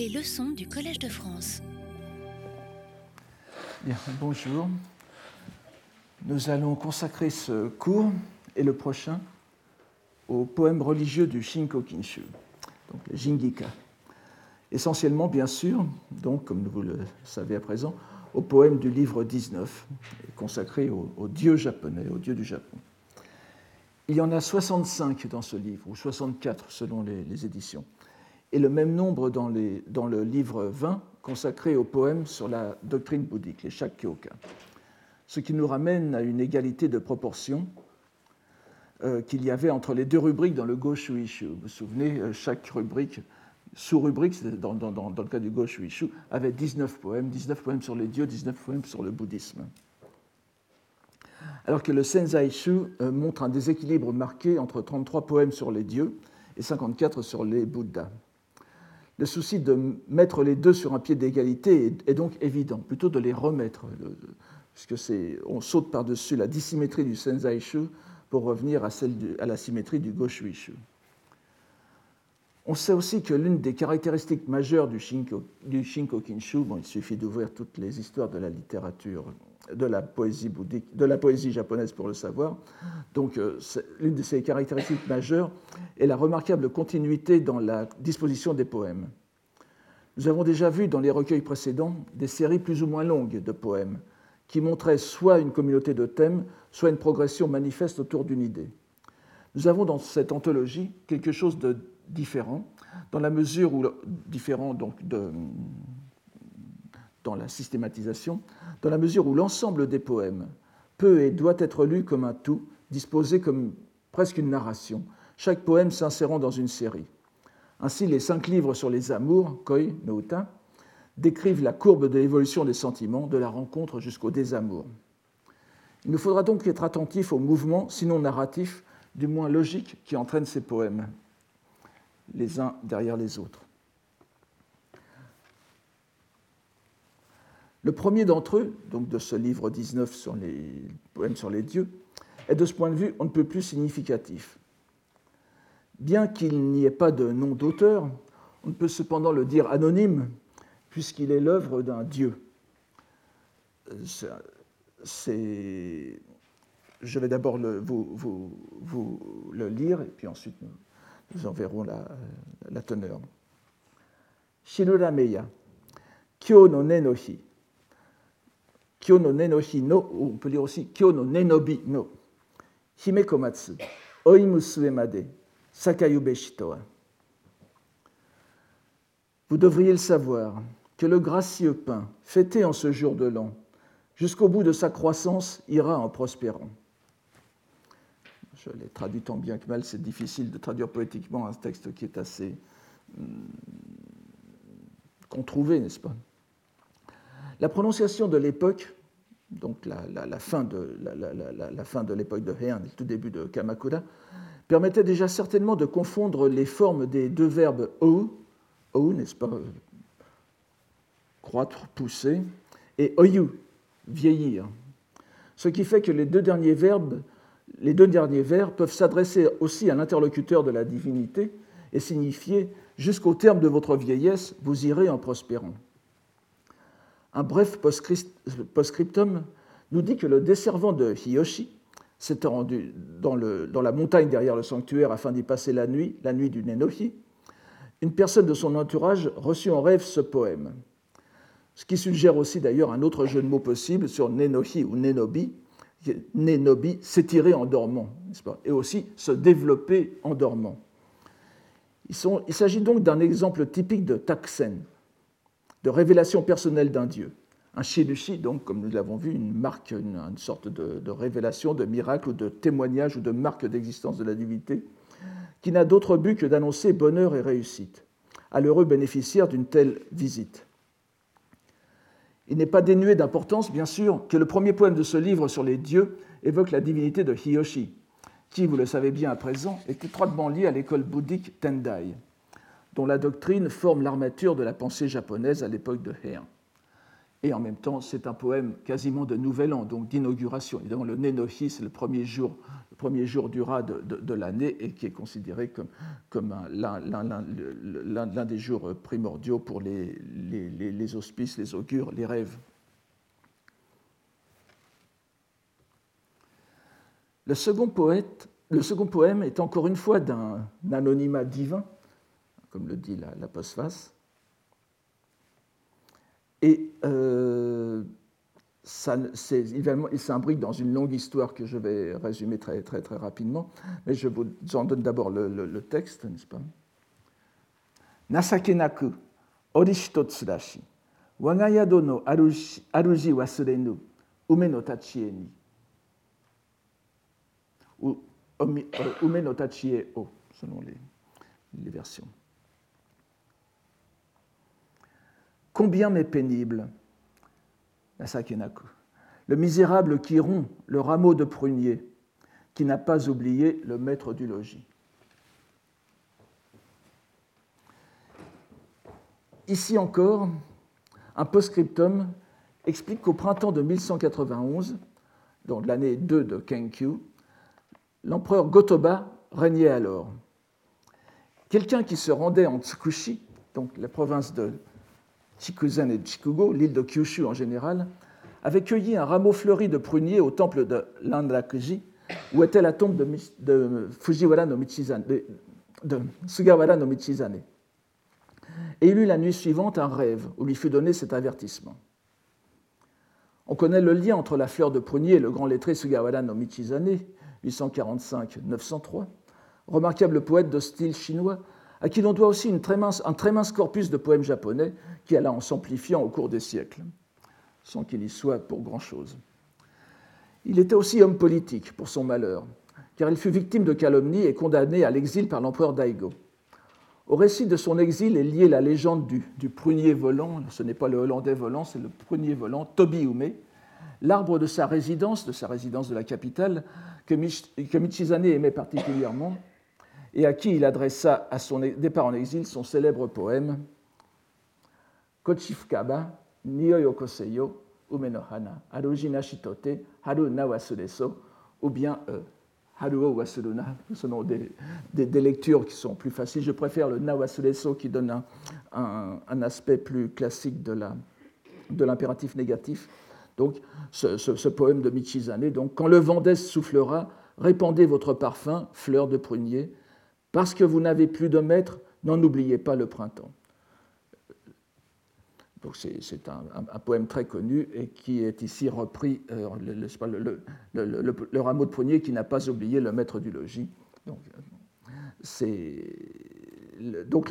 Les leçons du Collège de France. Bonjour. Nous allons consacrer ce cours et le prochain au poème religieux du Shinko-kinshu, donc le Jingika. Essentiellement, bien sûr, donc, comme vous le savez à présent, au poème du livre 19, consacré au, dieu japonais, au dieu du Japon. Il y en a 65 dans ce livre, ou 64 selon les, éditions, et le même nombre dans, le livre 20, consacré au poème sur la doctrine bouddhique, les Shakkyoka. Ce qui nous ramène à une égalité de proportion euh, qu'il y avait entre les deux rubriques dans le Goshuishu. Vous vous souvenez, euh, chaque rubrique sous-rubrique, dans, le cas du Goshuishu, avait 19 poèmes, 19 poèmes sur les dieux, 19 poèmes sur le bouddhisme. Alors que le Senzaishu euh, montre un déséquilibre marqué entre 33 poèmes sur les dieux et 54 sur les Bouddhas. Le souci de mettre les deux sur un pied d'égalité est donc évident, plutôt de les remettre, puisque on saute par-dessus la dissymétrie du Senzaishu pour revenir à, celle à la symétrie du Goshuishu. On sait aussi que l'une des caractéristiques majeures du Shinko, du Shinko Kinshu, bon, il suffit d'ouvrir toutes les histoires de la littérature, de la poésie bouddhique, de la poésie japonaise pour le savoir. Donc, euh, l'une de ces caractéristiques majeures est la remarquable continuité dans la disposition des poèmes. Nous avons déjà vu dans les recueils précédents des séries plus ou moins longues de poèmes qui montraient soit une communauté de thèmes, soit une progression manifeste autour d'une idée. Nous avons dans cette anthologie quelque chose de différent, dans la mesure où différent donc de, dans la systématisation, dans la mesure où l'ensemble des poèmes peut et doit être lu comme un tout, disposé comme presque une narration, chaque poème s'insérant dans une série. Ainsi, les cinq livres sur les amours, Koi no Uta, décrivent la courbe de l'évolution des sentiments, de la rencontre jusqu'au désamour. Il nous faudra donc être attentif au mouvement, sinon narratif, du moins logique, qui entraîne ces poèmes les uns derrière les autres. Le premier d'entre eux, donc de ce livre 19 sur les poèmes sur les dieux, est de ce point de vue on ne peut plus significatif. Bien qu'il n'y ait pas de nom d'auteur, on peut cependant le dire anonyme, puisqu'il est l'œuvre d'un dieu. Je vais d'abord vous, le lire, et puis ensuite nous en verrons la, la teneur. Shirurameya, Kyo no ne no hi. Kyo no ne no ou on peut lire aussi Kyo no ne no. Hime komatsu, oi musue made, sakayube shitoa. Vous devriez le savoir, que le gracieux pain, fêté en ce jour de l'an, jusqu'au bout de sa croissance, ira en prospérant je l'ai traduit tant bien que mal, c'est difficile de traduire poétiquement un texte qui est assez hum, controuvé, n'est-ce pas? La prononciation de l'époque, donc la, fin de, l'époque de Heian, le tout début de Kamakura, permettait déjà certainement de confondre les formes des deux verbes o, o, n'est-ce pas, croître, pousser, et oyu, vieillir. Ce qui fait que les deux derniers verbes les deux derniers vers peuvent s'adresser aussi à l'interlocuteur de la divinité et signifier Jusqu'au terme de votre vieillesse, vous irez en prospérant. Un bref post-scriptum nous dit que le desservant de Hiyoshi s'étant rendu dans, la montagne derrière le sanctuaire afin d'y passer la nuit, la nuit du Nenohi, une personne de son entourage reçut en rêve ce poème. Ce qui suggère aussi d'ailleurs un autre jeu de mots possible sur Nenohi ou Nenobi, Nenobi, s'étirer en dormant, et aussi se développer en dormant. il s'agit donc d'un exemple typique de taksen, de révélation personnelle d'un dieu. Un shirushi, donc, comme nous l'avons vu, une marque, une, sorte de, révélation, de miracle de témoignage ou de marque d'existence de la divinité, qui n'a d'autre but que d'annoncer bonheur et réussite à l'heureux bénéficiaire d'une telle visite. Il n'est pas dénué d'importance, bien sûr, que le premier poème de ce livre sur les dieux évoque la divinité de Hiyoshi, qui, vous le savez bien à présent, est étroitement liée à l'école bouddhique Tendai, dont la doctrine forme l'armature de la pensée japonaise à l'époque de Heian. Et en même temps, c'est un poème quasiment de nouvel an, donc d'inauguration. Évidemment, le Nenohi, c'est le premier jour, du Ra de, l'année et qui est considéré comme, l'un des jours primordiaux pour les, auspices, les augures, les rêves. Le second poème est encore une fois d'un anonymat divin, comme le dit la, la postface. Et euh, il s'imbrique dans une longue histoire que je vais résumer très, très, très rapidement, mais je vous en donne d'abord le, texte, n'est-ce pas? Nasakenaku, orishito tsurashi, wagayado no aruji wasurenu, ume no tachie ni. Ou ume no tachie o, selon les versions. Combien m'est pénible, la Sakenaku, le misérable qui rompt le rameau de prunier, qui n'a pas oublié le maître du logis. Ici encore, un postscriptum explique qu'au printemps de 1191, donc l'année 2 de Kenkyu, l'empereur Gotoba régnait alors. Quelqu'un qui se rendait en Tsukushi, donc la province de Chikuzen et Chikugo, l'île de Kyushu en général, avaient cueilli un rameau fleuri de prunier au temple de Landakuji, où était la tombe de, Fujiwara no Michizane, de, Sugawara no Michizane. Et il eut la nuit suivante un rêve où lui fut donné cet avertissement. On connaît le lien entre la fleur de prunier et le grand lettré Sugawara no Michizane, 845-903, remarquable poète de style chinois à qui l'on doit aussi un très mince corpus de poèmes japonais qui alla en s'amplifiant au cours des siècles, sans qu'il y soit pour grand-chose. Il était aussi homme politique, pour son malheur, car il fut victime de calomnies et condamné à l'exil par l'empereur Daigo. Au récit de son exil est liée la légende du, prunier volant, ce n'est pas le hollandais volant, c'est le prunier volant, Tobi Ume, l'arbre de sa résidence, de sa résidence de la capitale, que, Michizane aimait particulièrement et à qui il adressa à son départ en exil son célèbre poème Kochifukaba, Niyoi Okoseyo, Umenohana, Haruji Nashitote, Haru na ou bien euh, Haruo Wasuruna. Ce sont des, des, lectures qui sont plus faciles. Je préfère le Na qui donne un, aspect plus classique de l'impératif de négatif. Donc, ce, ce, poème de Michizane. Donc, quand le vent d'Est soufflera, répandez votre parfum, fleur de prunier. Parce que vous n'avez plus de maître, n'en oubliez pas le printemps c'est un, poème très connu et qui est ici repris, euh, le, rameau de prunier qui n'a pas oublié le maître du logis. Donc,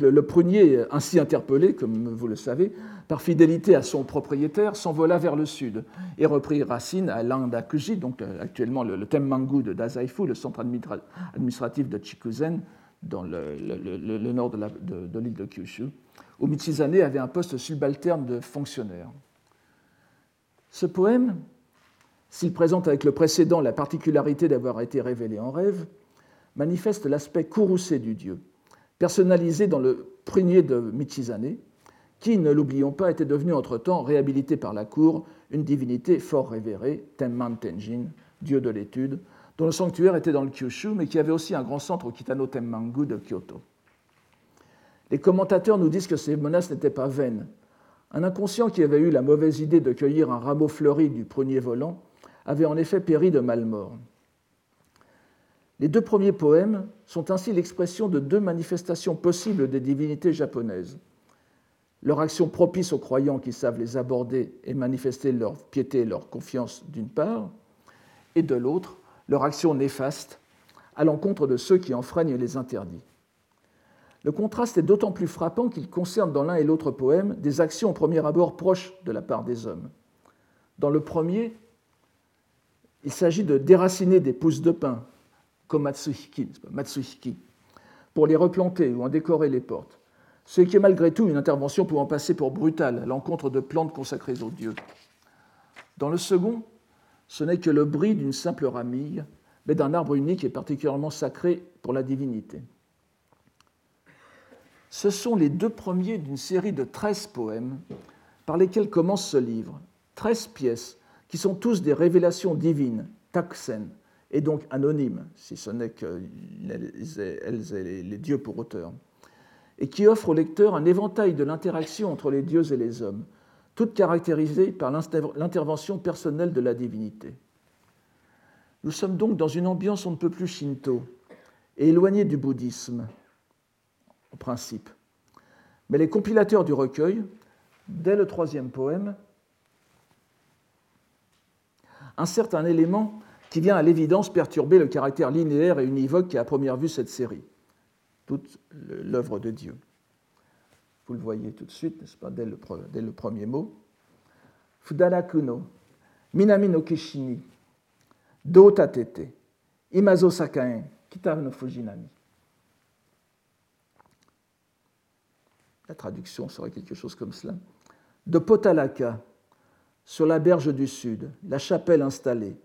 le, prunier, ainsi interpellé, comme vous le savez, par fidélité à son propriétaire, s'envola vers le sud et reprit racine à l'Indakuji, donc euh, actuellement le, Temmangu de Dazaifu, le centre administratif de Chikuzen, dans le, nord de l'île de Kyushu où Michizane avait un poste subalterne de fonctionnaire. Ce poème, s'il présente avec le précédent la particularité d'avoir été révélé en rêve, manifeste l'aspect courroucé du dieu, personnalisé dans le prunier de Michizane, qui, ne l'oublions pas, était devenu entre-temps, réhabilité par la cour, une divinité fort révérée, Tenman Tenjin, dieu de l'étude, dont le sanctuaire était dans le Kyushu, mais qui avait aussi un grand centre au Kitano Temmangu de Kyoto. Les commentateurs nous disent que ces menaces n'étaient pas vaines. Un inconscient qui avait eu la mauvaise idée de cueillir un rameau fleuri du premier volant avait en effet péri de malmort. Les deux premiers poèmes sont ainsi l'expression de deux manifestations possibles des divinités japonaises. Leur action propice aux croyants qui savent les aborder et manifester leur piété et leur confiance d'une part, et de l'autre, leur action néfaste à l'encontre de ceux qui enfreignent les interdits. Le contraste est d'autant plus frappant qu'il concerne dans l'un et l'autre poème des actions au premier abord proches de la part des hommes. Dans le premier, il s'agit de déraciner des pousses de pin, comme Matsuhiki, pour les replanter ou en décorer les portes, ce qui est malgré tout une intervention pouvant passer pour brutale à l'encontre de plantes consacrées aux dieux. Dans le second, ce n'est que le bris d'une simple ramille, mais d'un arbre unique et particulièrement sacré pour la divinité. Ce sont les deux premiers d'une série de 13 poèmes par lesquelles commence ce livre. Treize pièces qui sont tous des révélations divines, taksen, et donc anonymes, si ce n'est qu'elles aient les dieux pour auteur, et qui offrent au lecteur un éventail de l'interaction entre les dieux et les hommes, toute caractérisée par l'intervention personnelle de la divinité. Nous sommes donc dans une ambiance on ne peut plus shinto et éloignée du bouddhisme, au principe. Mais les compilateurs du recueil, dès le troisième poème, insèrent un élément qui vient à l'évidence perturber le caractère linéaire et univoque qui a à première vue cette série, toute l'œuvre de Dieu. Vous le voyez tout de suite, n'est-ce pas, dès le, premier mot. Fudarakuno, Minami no Kishini, Do tatete, Imazo sakaen, Kitaru no Fujinami. La traduction serait quelque chose comme cela. De Potalaka, sur la berge du sud, la chapelle installée.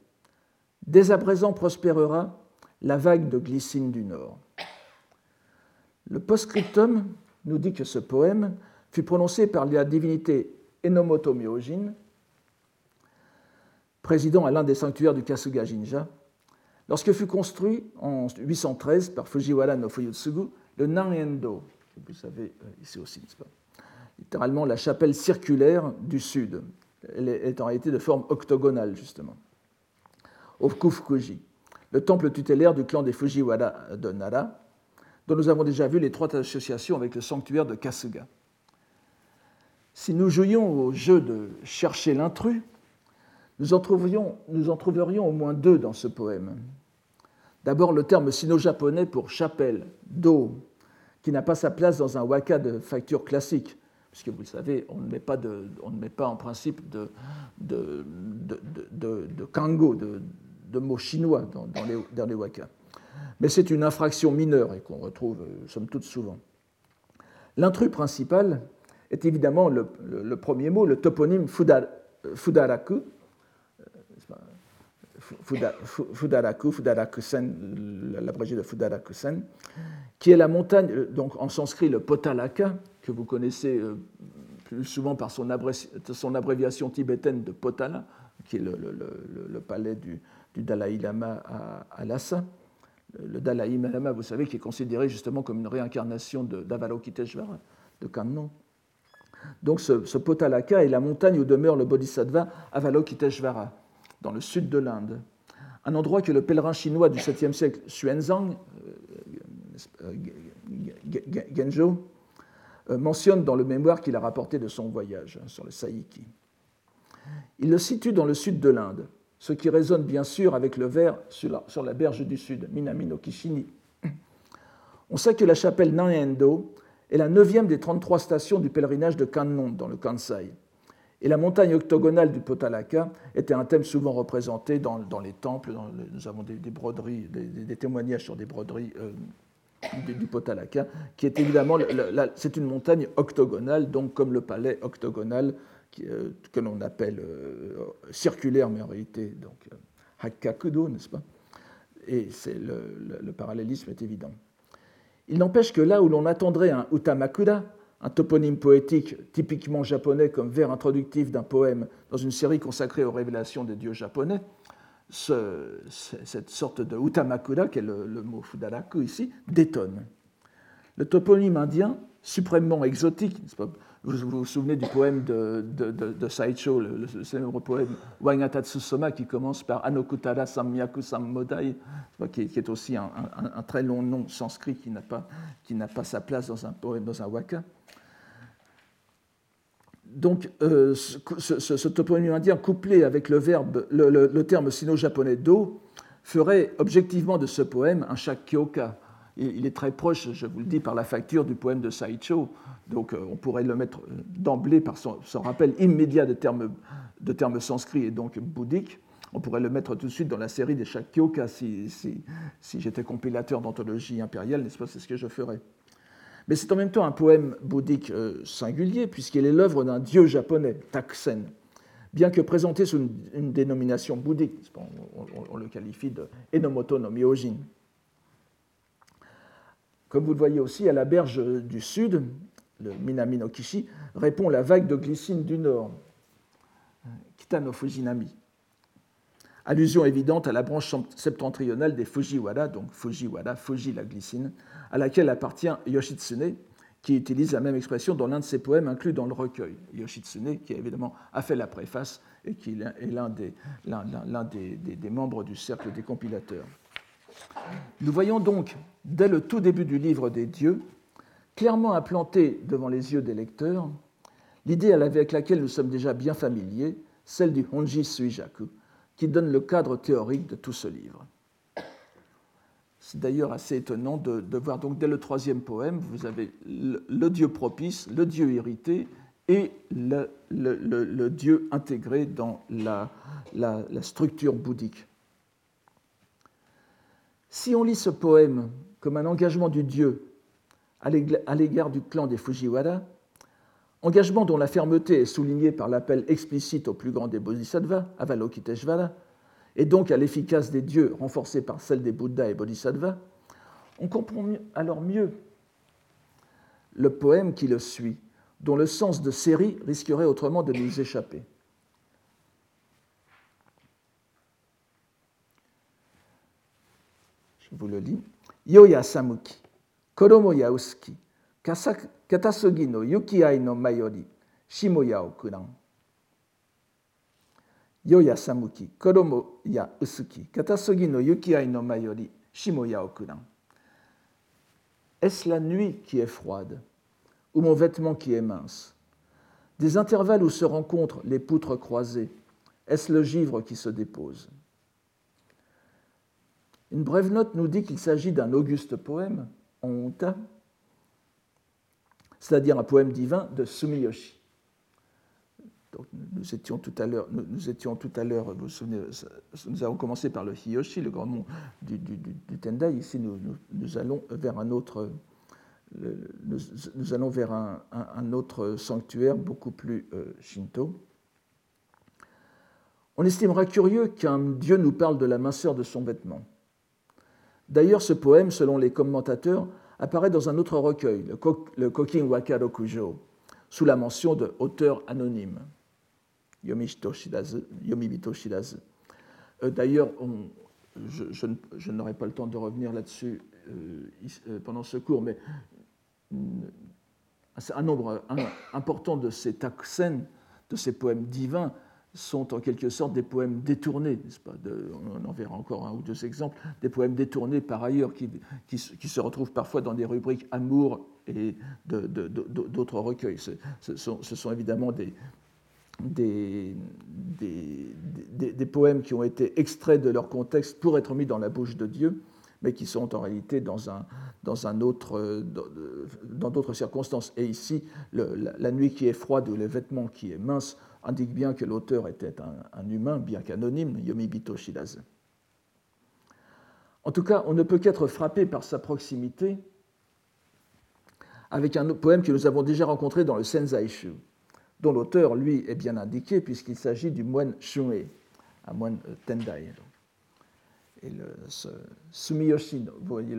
Dès à présent prospérera la vague de glycine du nord. Le postscriptum nous dit que ce poème fut prononcé par la divinité Enomoto Myojin, président à l'un des sanctuaires du Kasuga Jinja, lorsque fut construit en 813 par Fujiwara no Fuyutsugu le Nanendo, que vous savez euh, ici aussi, littéralement la chapelle circulaire du sud. Elle est en réalité de forme octogonale, justement. Au Kufukuji, le temple tutélaire du clan des Fujiwara de Nara, dont nous avons déjà vu l'étroite association avec le sanctuaire de Kasuga. Si nous jouions au jeu de chercher l'intrus, nous en, trouverions au moins deux dans ce poème. D'abord le terme sino-japonais pour chapelle, do, qui n'a pas sa place dans un waka de facture classique, puisque vous le savez, on ne met pas, en principe de kango, de, mots chinois dans, les, dans les wakas. Mais c'est une infraction mineure et qu'on retrouve, euh, somme toute, souvent. L'intrus principal est évidemment le, premier mot, le toponyme Fudaraku, Fudaraku, Fudarakusen, l'abrégé de Fudarakusen, qui est la montagne, euh, donc en sanskrit le Potalaka, que vous connaissez euh, plus souvent par son, abréviation tibétaine de Potala, qui est le, palais du, Dalai Lama à, Lhasa. Le Dalai Lama, vous savez, qui est considéré justement comme une réincarnation d'Avalokiteshvara, de Kannon. Donc ce, Potalaka est la montagne où demeure le bodhisattva Avalokiteshvara dans le sud de l'Inde, un endroit que le pèlerin chinois du 7e siècle Xuanzang, euh, Genjo, euh, mentionne dans le mémoire qu'il a rapporté de son voyage hein, sur le Saïki. Il le situe dans le sud de l'Inde, ce qui résonne bien sûr avec le vers sur la, berge du sud, Minami no Kishini. On sait que la chapelle Nanendo est la neuvième des 33 stations du pèlerinage de Kannon dans le Kansai. Et la montagne octogonale du Potalaka était un thème souvent représenté dans, les temples. nous avons des, broderies, des, témoignages sur des broderies euh, du, Potalaka, qui est évidemment, c'est une montagne octogonale, donc comme le palais octogonal que l'on appelle euh, circulaire, mais en réalité donc Hakkakudo, n'est-ce pas? Et c'est le, parallélisme est évident. Il n'empêche que là où l'on attendrait un Utamakuda, un toponyme poétique typiquement japonais comme vers introductif d'un poème dans une série consacrée aux révélations des dieux japonais, cette sorte de Utamakuda, qui est le, mot Fudaraku ici, détonne. Le toponyme indien, suprêmement exotique, vous, vous souvenez du poème de, Saicho, le, célèbre poème Wangatatsusoma, qui commence par Anokutara Samyaku Sammodai, qui, est aussi un, très long nom sanskrit qui n'a pas, pas, sa place dans un poème, dans un waka donc, euh, ce, toponyme indien couplé avec le, verbe, le, terme sino-japonais do ferait objectivement de ce poème un shakyoka. Il, est très proche, je vous le dis, par la facture du poème de Saicho. Donc, euh, on pourrait le mettre euh, d'emblée par son, rappel immédiat de termes, de sanscrits et donc bouddhiques. On pourrait le mettre tout de suite dans la série des shakyoka si, si, j'étais compilateur d'anthologie impériale, n'est-ce pas? C'est ce que je ferais. Mais c'est en même temps un poème bouddhique euh, singulier, puisqu'il est l'œuvre d'un dieu japonais, Taksen, bien que présenté sous une, dénomination bouddhique. On, le qualifie de Enomoto no Comme vous le voyez aussi, à la berge du sud, le Minami no Kishi, répond la vague de glycine du nord, Kitano Fujinami. Allusion évidente à la branche septentrionale des Fujiwara, donc Fujiwara, Fuji la glycine, à laquelle appartient Yoshitsune, qui utilise la même expression dans l'un de ses poèmes inclus dans le recueil. Yoshitsune, qui évidemment a fait la préface et qui est l'un des, membres du cercle des compilateurs. Nous voyons donc, dès le tout début du livre des dieux, clairement implantée devant les yeux des lecteurs, l'idée avec laquelle nous sommes déjà bien familiers, celle du Honji Suijaku, qui donne le cadre théorique de tout ce livre. C'est d'ailleurs assez étonnant de, voir donc dès le troisième poème, vous avez le, dieu propice, le dieu irrité et le, dieu intégré dans la, structure bouddhique. Si on lit ce poème comme un engagement du dieu à l'égard du clan des Fujiwara, engagement dont la fermeté est soulignée par l'appel explicite au plus grand des bodhisattvas, Avalokiteshvara, et donc à l'efficace des dieux renforcée par celle des Bouddhas et Bodhisattvas, on comprend alors mieux le poème qui le suit, dont le sens de série risquerait autrement de nous échapper. Vous le lis. Yoya Samuki, Koromo Yauski, Katasugi no Yukiai no Mayori, Shimoya Okuran. Yoya Samuki, Koromo ya Usuki, Katasugi no Yukiai no Mayori, Shimoya Okuran. Est-ce la nuit qui est froide, ou mon vêtement qui est mince? Des intervalles où se rencontrent les poutres croisées, est-ce le givre qui se dépose? Une brève note nous dit qu'il s'agit d'un auguste poème, en honta, c'est-à-dire un poème divin de Sumiyoshi. nous étions tout à l'heure, nous, vous souvenez, nous avons commencé par le Hiyoshi, le grand nom du, Tendai. Ici, nous, allons vers un autre, nous, allons vers un, autre sanctuaire beaucoup plus euh, shinto. On estimera curieux qu'un dieu nous parle de la minceur de son vêtement. D'ailleurs, ce poème, selon les commentateurs, apparaît dans un autre recueil, le, Kokin Waka Rokujo, sous la mention de auteur anonyme, Yomibito Shirazu. Euh, d'ailleurs, je, n'aurai pas le temps de revenir là-dessus euh, euh, pendant ce cours, mais un nombre important de ces taksen, de ces poèmes divins, sont en quelque sorte des poèmes détournés, n'est-ce pas On en verra encore un ou deux exemples, des poèmes détournés par ailleurs qui, qui, se retrouvent parfois dans des rubriques amour et d'autres recueils. Ce, sont, évidemment des, des, des, poèmes qui ont été extraits de leur contexte pour être mis dans la bouche de Dieu, mais qui sont en réalité dans un, dans un autre, dans d'autres circonstances. Et ici, le, la, nuit qui est froide ou le vêtement qui est mince indique bien que l'auteur était un, humain, bien qu'anonyme, Yomibito Shirazu. En tout cas, on ne peut qu'être frappé par sa proximité avec un poème que nous avons déjà rencontré dans le Senzaishu, dont l'auteur, lui, est bien indiqué puisqu'il s'agit du moine Shun'e, un moine euh, Tendai. Et Sumiyoshi, vous voyez,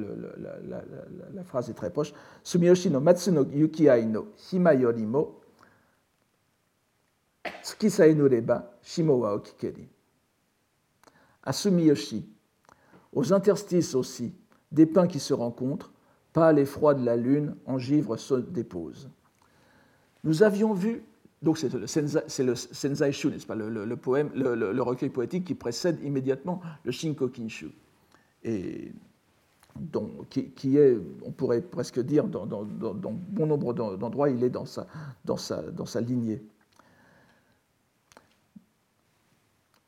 la, phrase est très proche, Sumiyoshi no Matsuno Yukiai no Hima Yorimo Shimo wa okikeri. À Sumiyoshi, aux interstices aussi, des pins qui se rencontrent, pâle et froid de la lune, en givre se dépose. Nous avions vu, donc c'est le, Senzai, Shu, n'est-ce pas, le, le, recueil poétique qui précède immédiatement le Shinkokinshu, et donc, qui, est, on pourrait presque dire, dans, bon nombre d'endroits, il est dans sa lignée.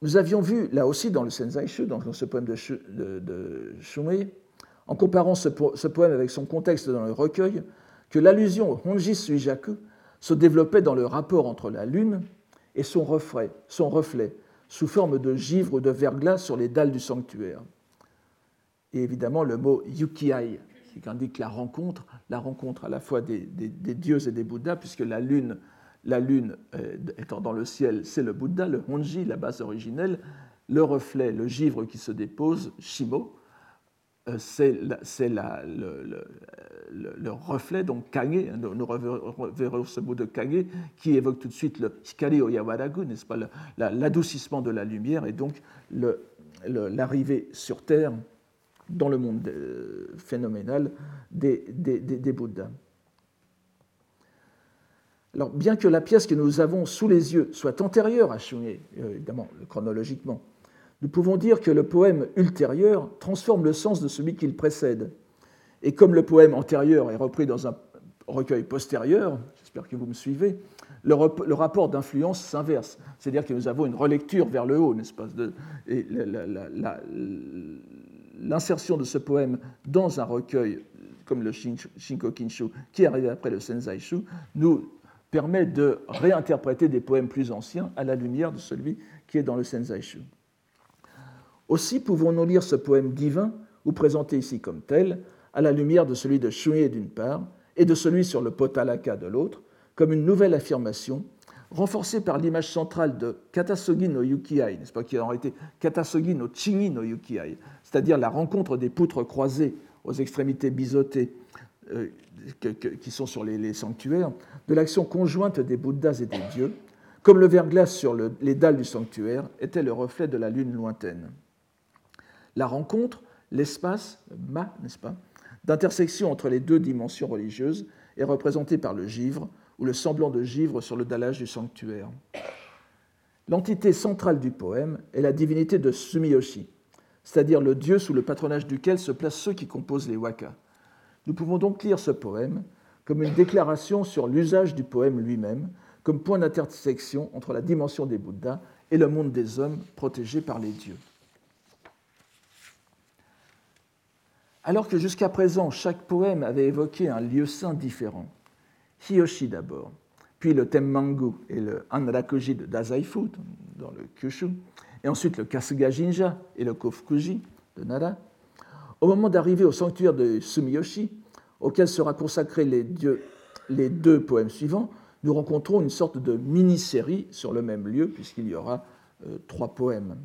Nous avions vu, là aussi, dans le Senzaishu, dans ce poème de, de, en comparant ce, poème avec son contexte dans le recueil, que l'allusion au Honji Suijaku se développait dans le rapport entre la lune et son reflet, sous forme de givre ou de verglas sur les dalles du sanctuaire. Et évidemment, le mot yukiai, qui indique la rencontre, la rencontre à la fois des dieux et des bouddhas, puisque la lune la lune euh, étant dans le ciel, c'est le Bouddha, le Honji, la base originelle, le reflet, le givre qui se dépose, Shimo, c'est le, le, reflet, donc kage, nous reverrons ce mot de kage, qui évoque tout de suite le hikari oyawaragu, n'est-ce pas, l'adoucissement de la lumière et donc l'arrivée sur Terre dans le monde euh, phénoménal des, Bouddhas. Alors, bien que la pièce que nous avons sous les yeux soit antérieure à Shungé, euh, évidemment, chronologiquement, nous pouvons dire que le poème ultérieur transforme le sens de celui qui le précède. Et comme le poème antérieur est repris dans un recueil postérieur, j'espère que vous me suivez, le, rapport d'influence s'inverse. C'est-à-dire que nous avons une relecture vers le haut, n'est-ce pas Et l'insertion de ce poème dans un recueil comme le Shinko Kinshu, qui arrive après le Senzaishu, nous permet de réinterpréter des poèmes plus anciens à la lumière de celui qui est dans le Senzaishu. Aussi pouvons-nous lire ce poème divin, ou présenté ici comme tel, à la lumière de celui de Shuye d'une part et de celui sur le Potalaka de l'autre, comme une nouvelle affirmation, renforcée par l'image centrale de Katasogi no Yukiai, n'est-ce pas, qui aurait été Katasogi no Chingi no Yukiai, c'est-à-dire la rencontre des poutres croisées aux extrémités biseautées qui sont sur les, sanctuaires, de l'action conjointe des Bouddhas et des dieux, comme le verglas sur les dalles du sanctuaire était le reflet de la lune lointaine. La rencontre, l'espace, ma, n'est-ce pas, d'intersection entre les deux dimensions religieuses est représentée par le givre ou le semblant de givre sur le dallage du sanctuaire. L'entité centrale du poème est la divinité de Sumiyoshi, c'est-à-dire le dieu sous le patronage duquel se placent ceux qui composent les wakas. Nous pouvons donc lire ce poème comme une déclaration sur l'usage du poème lui-même, comme point d'intersection entre la dimension des Bouddhas et le monde des hommes protégé par les dieux. Alors que jusqu'à présent, chaque poème avait évoqué un lieu saint différent, Hiyoshi d'abord, puis le Temmangu et le Anrakuji de Dazaifu, dans le Kyushu, et ensuite le Kasuga Jinja et le Kofukuji de Nara, au moment d'arriver au sanctuaire de Sumiyoshi, auquel sera consacré les, deux poèmes suivants, nous rencontrons une sorte de mini-série sur le même lieu, puisqu'il y aura euh, trois poèmes.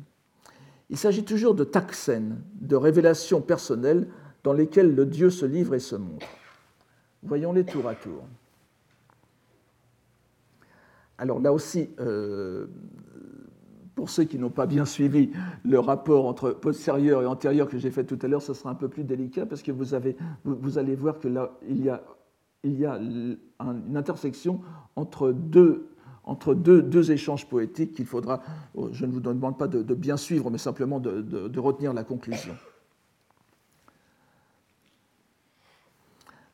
Il s'agit toujours de taksen, de révélations personnelles dans lesquelles le Dieu se livre et se montre. Voyons-les tour à tour. Alors là aussi, euh, pour ceux qui n'ont pas bien suivi le rapport entre postérieur et antérieur que j'ai fait tout à l'heure, ce sera un peu plus délicat parce que vous, allez voir que là, il y a, une intersection entre deux, échanges poétiques qu'il faudra, oh, je ne vous demande pas de, bien suivre, mais simplement de, retenir la conclusion.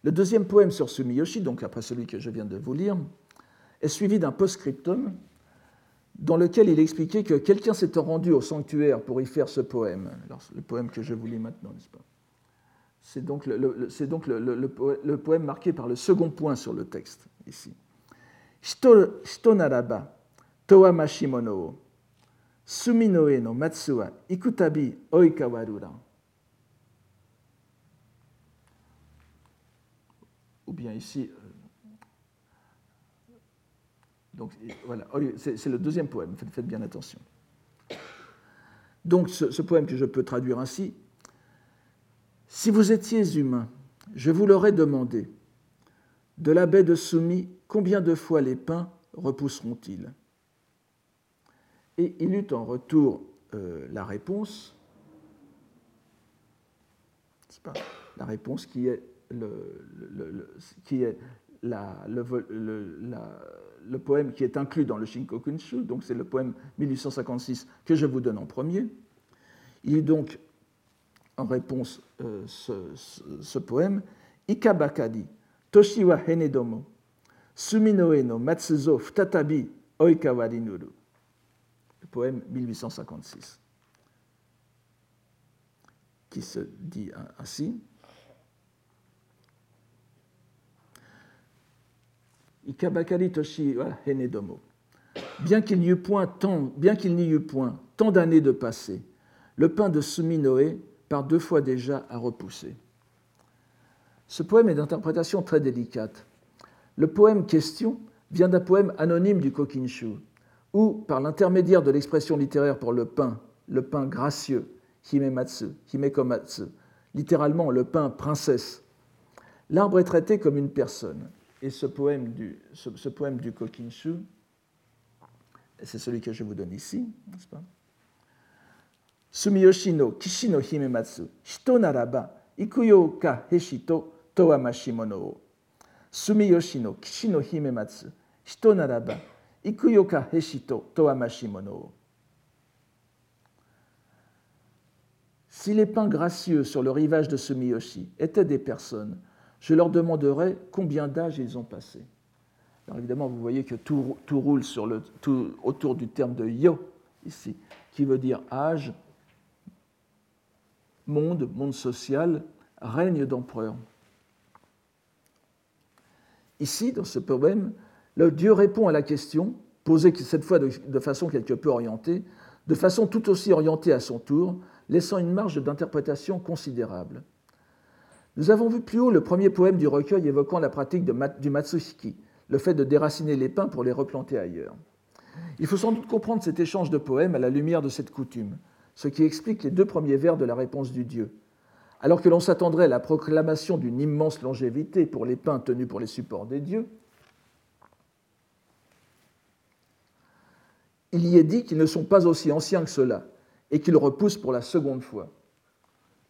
Le deuxième poème sur Sumiyoshi, donc après celui que je viens de vous lire, est suivi d'un post-scriptum dans lequel il expliquait que quelqu'un s'était rendu au sanctuaire pour y faire ce poème. Le poème que je vous lis maintenant, n'est-ce pas? C'est donc, le, poème marqué par le second point sur le texte, ici. Shito naraba, towa mashimono suminoe no matsuwa ikutabi oikawarura. Ou bien ici, donc voilà, oh, c'est le deuxième poème, faites, bien attention. Donc ce, poème que je peux traduire ainsi, si vous étiez humain, je vous l'aurais demandé, de la baie de Soumi, combien de fois les pins repousseront-ils? Et il eut en retour euh, la réponse, la réponse qui est, le, qui est le poème qui est inclus dans le Shinkokunshu, donc c'est le poème 1856 que je vous donne en premier. Il est donc en réponse euh, ce, poème Ikabakadi, Toshiwa Henedomo, Suminoe no Matsuzo Futatabi Oikawarinuru. Le poème 1856, qui se dit ainsi. Bien qu'il n'y eût point tant, bien qu'il n'y eût point tant d'années de passé, le pain de Suminoé par deux fois déjà a repoussé. Ce poème est d'interprétation très délicate. Le poème question vient d'un poème anonyme du Kokinshu, où, par l'intermédiaire de l'expression littéraire pour le pain, le pain gracieux, himematsu, himekomatsu, littéralement le pain princesse. L'arbre est traité comme une personne. Et ce poème du, ce, poème du Kokinshu, c'est celui que je vous donne ici, n'est-ce pas? Sumiyoshi no kishi no himematsu, hito naraba, ikuyo ka heshito towa mashimono o. Sumiyoshi no kishi no himematsu, hito naraba, ikuyo ka heshito towa mashimono. Si les pins gracieux sur le rivage de Sumiyoshi étaient des personnes, je leur demanderais combien d'âge ils ont passé. Alors évidemment, vous voyez que tout, roule autour du terme de yo, ici, qui veut dire âge, monde, monde social, règne d'empereur. Ici, dans ce poème, le Dieu répond à la question, posée cette fois de façon quelque peu orientée, de façon tout aussi orientée à son tour, laissant une marge d'interprétation considérable. Nous avons vu plus haut le premier poème du recueil évoquant la pratique du Matsushiki, le fait de déraciner les pins pour les replanter ailleurs. Il faut sans doute comprendre cet échange de poèmes à la lumière de cette coutume, ce qui explique les deux premiers vers de la réponse du dieu. Alors que l'on s'attendrait à la proclamation d'une immense longévité pour les pins tenus pour les supports des dieux, il y est dit qu'ils ne sont pas aussi anciens que cela, et qu'il repousse pour la seconde fois.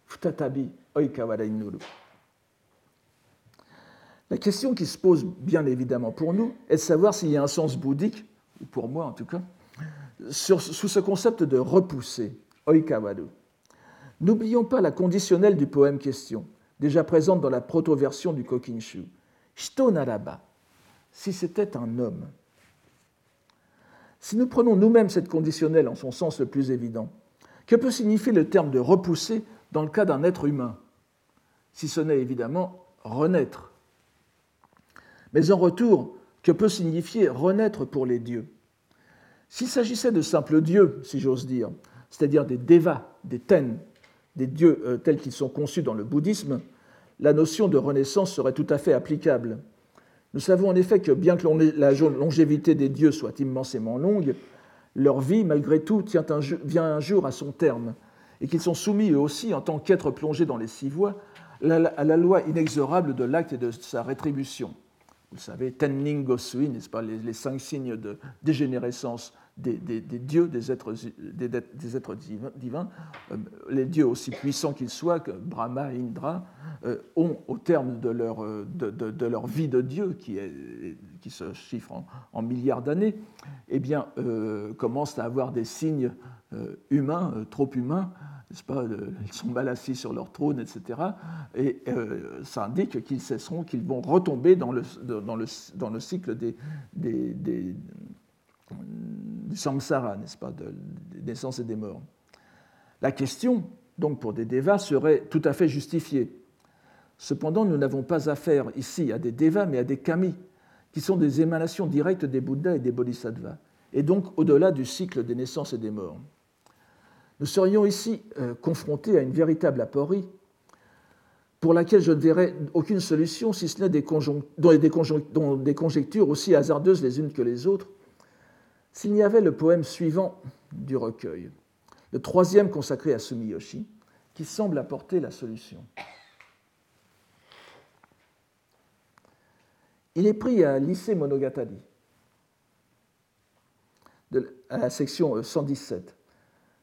Futatabi La question qui se pose bien évidemment pour nous est de savoir s'il y a un sens bouddhique, ou pour moi en tout cas, sous ce concept de repousser, oikawaru. N'oublions pas la conditionnelle du poème question, déjà présente dans la proto-version du Kokinshu. Shito si c'était un homme. Si nous prenons nous-mêmes cette conditionnelle en son sens le plus évident, que peut signifier le terme de repousser dans le cas d'un être humain Si ce n'est évidemment renaître. Mais en retour, que peut signifier renaître pour les dieux? S'il s'agissait de simples dieux, si j'ose dire, c'est-à-dire des devas, des ten, des dieux euh, tels qu'ils sont conçus dans le bouddhisme, la notion de renaissance serait tout à fait applicable. Nous savons en effet que bien que la longévité des dieux soit immensément longue, leur vie, malgré tout, vient un jour à son terme, et qu'ils sont soumis eux aussi, en tant qu'êtres plongés dans les six voies, à la loi inexorable de l'acte et de sa rétribution. Vous savez, Tenning Gosui, n'est-ce pas, les, cinq signes de dégénérescence des, dieux, des êtres, des, êtres divins, euh, les dieux aussi puissants qu'ils soient, que Brahma et Indra, euh, ont au terme de leur, euh, de, leur, vie de Dieu, qui, est, qui se chiffre en, milliards d'années, eh bien, commencent à avoir des signes humains, trop humains, n'est-ce pas Ils sont mal assis sur leur trône, etc. Et ça indique qu'ils cesseront, qu'ils vont retomber dans le, dans le, dans le cycle des, des du samsara, n'est-ce pas, des naissances et des morts. La question, donc pour des devas, serait tout à fait justifiée. Cependant, nous n'avons pas affaire ici à des devas, mais à des kami, qui sont des émanations directes des Bouddhas et des Bodhisattvas, et donc au-delà du cycle des naissances et des morts. Nous serions ici euh, confrontés à une véritable aporie pour laquelle je ne verrais aucune solution, si ce n'est des, des conjectures aussi hasardeuses les unes que les autres, s'il y avait le poème suivant du recueil, le troisième consacré à Sumiyoshi, qui semble apporter la solution. Il est pris à Lycée Monogatari, à la section 117,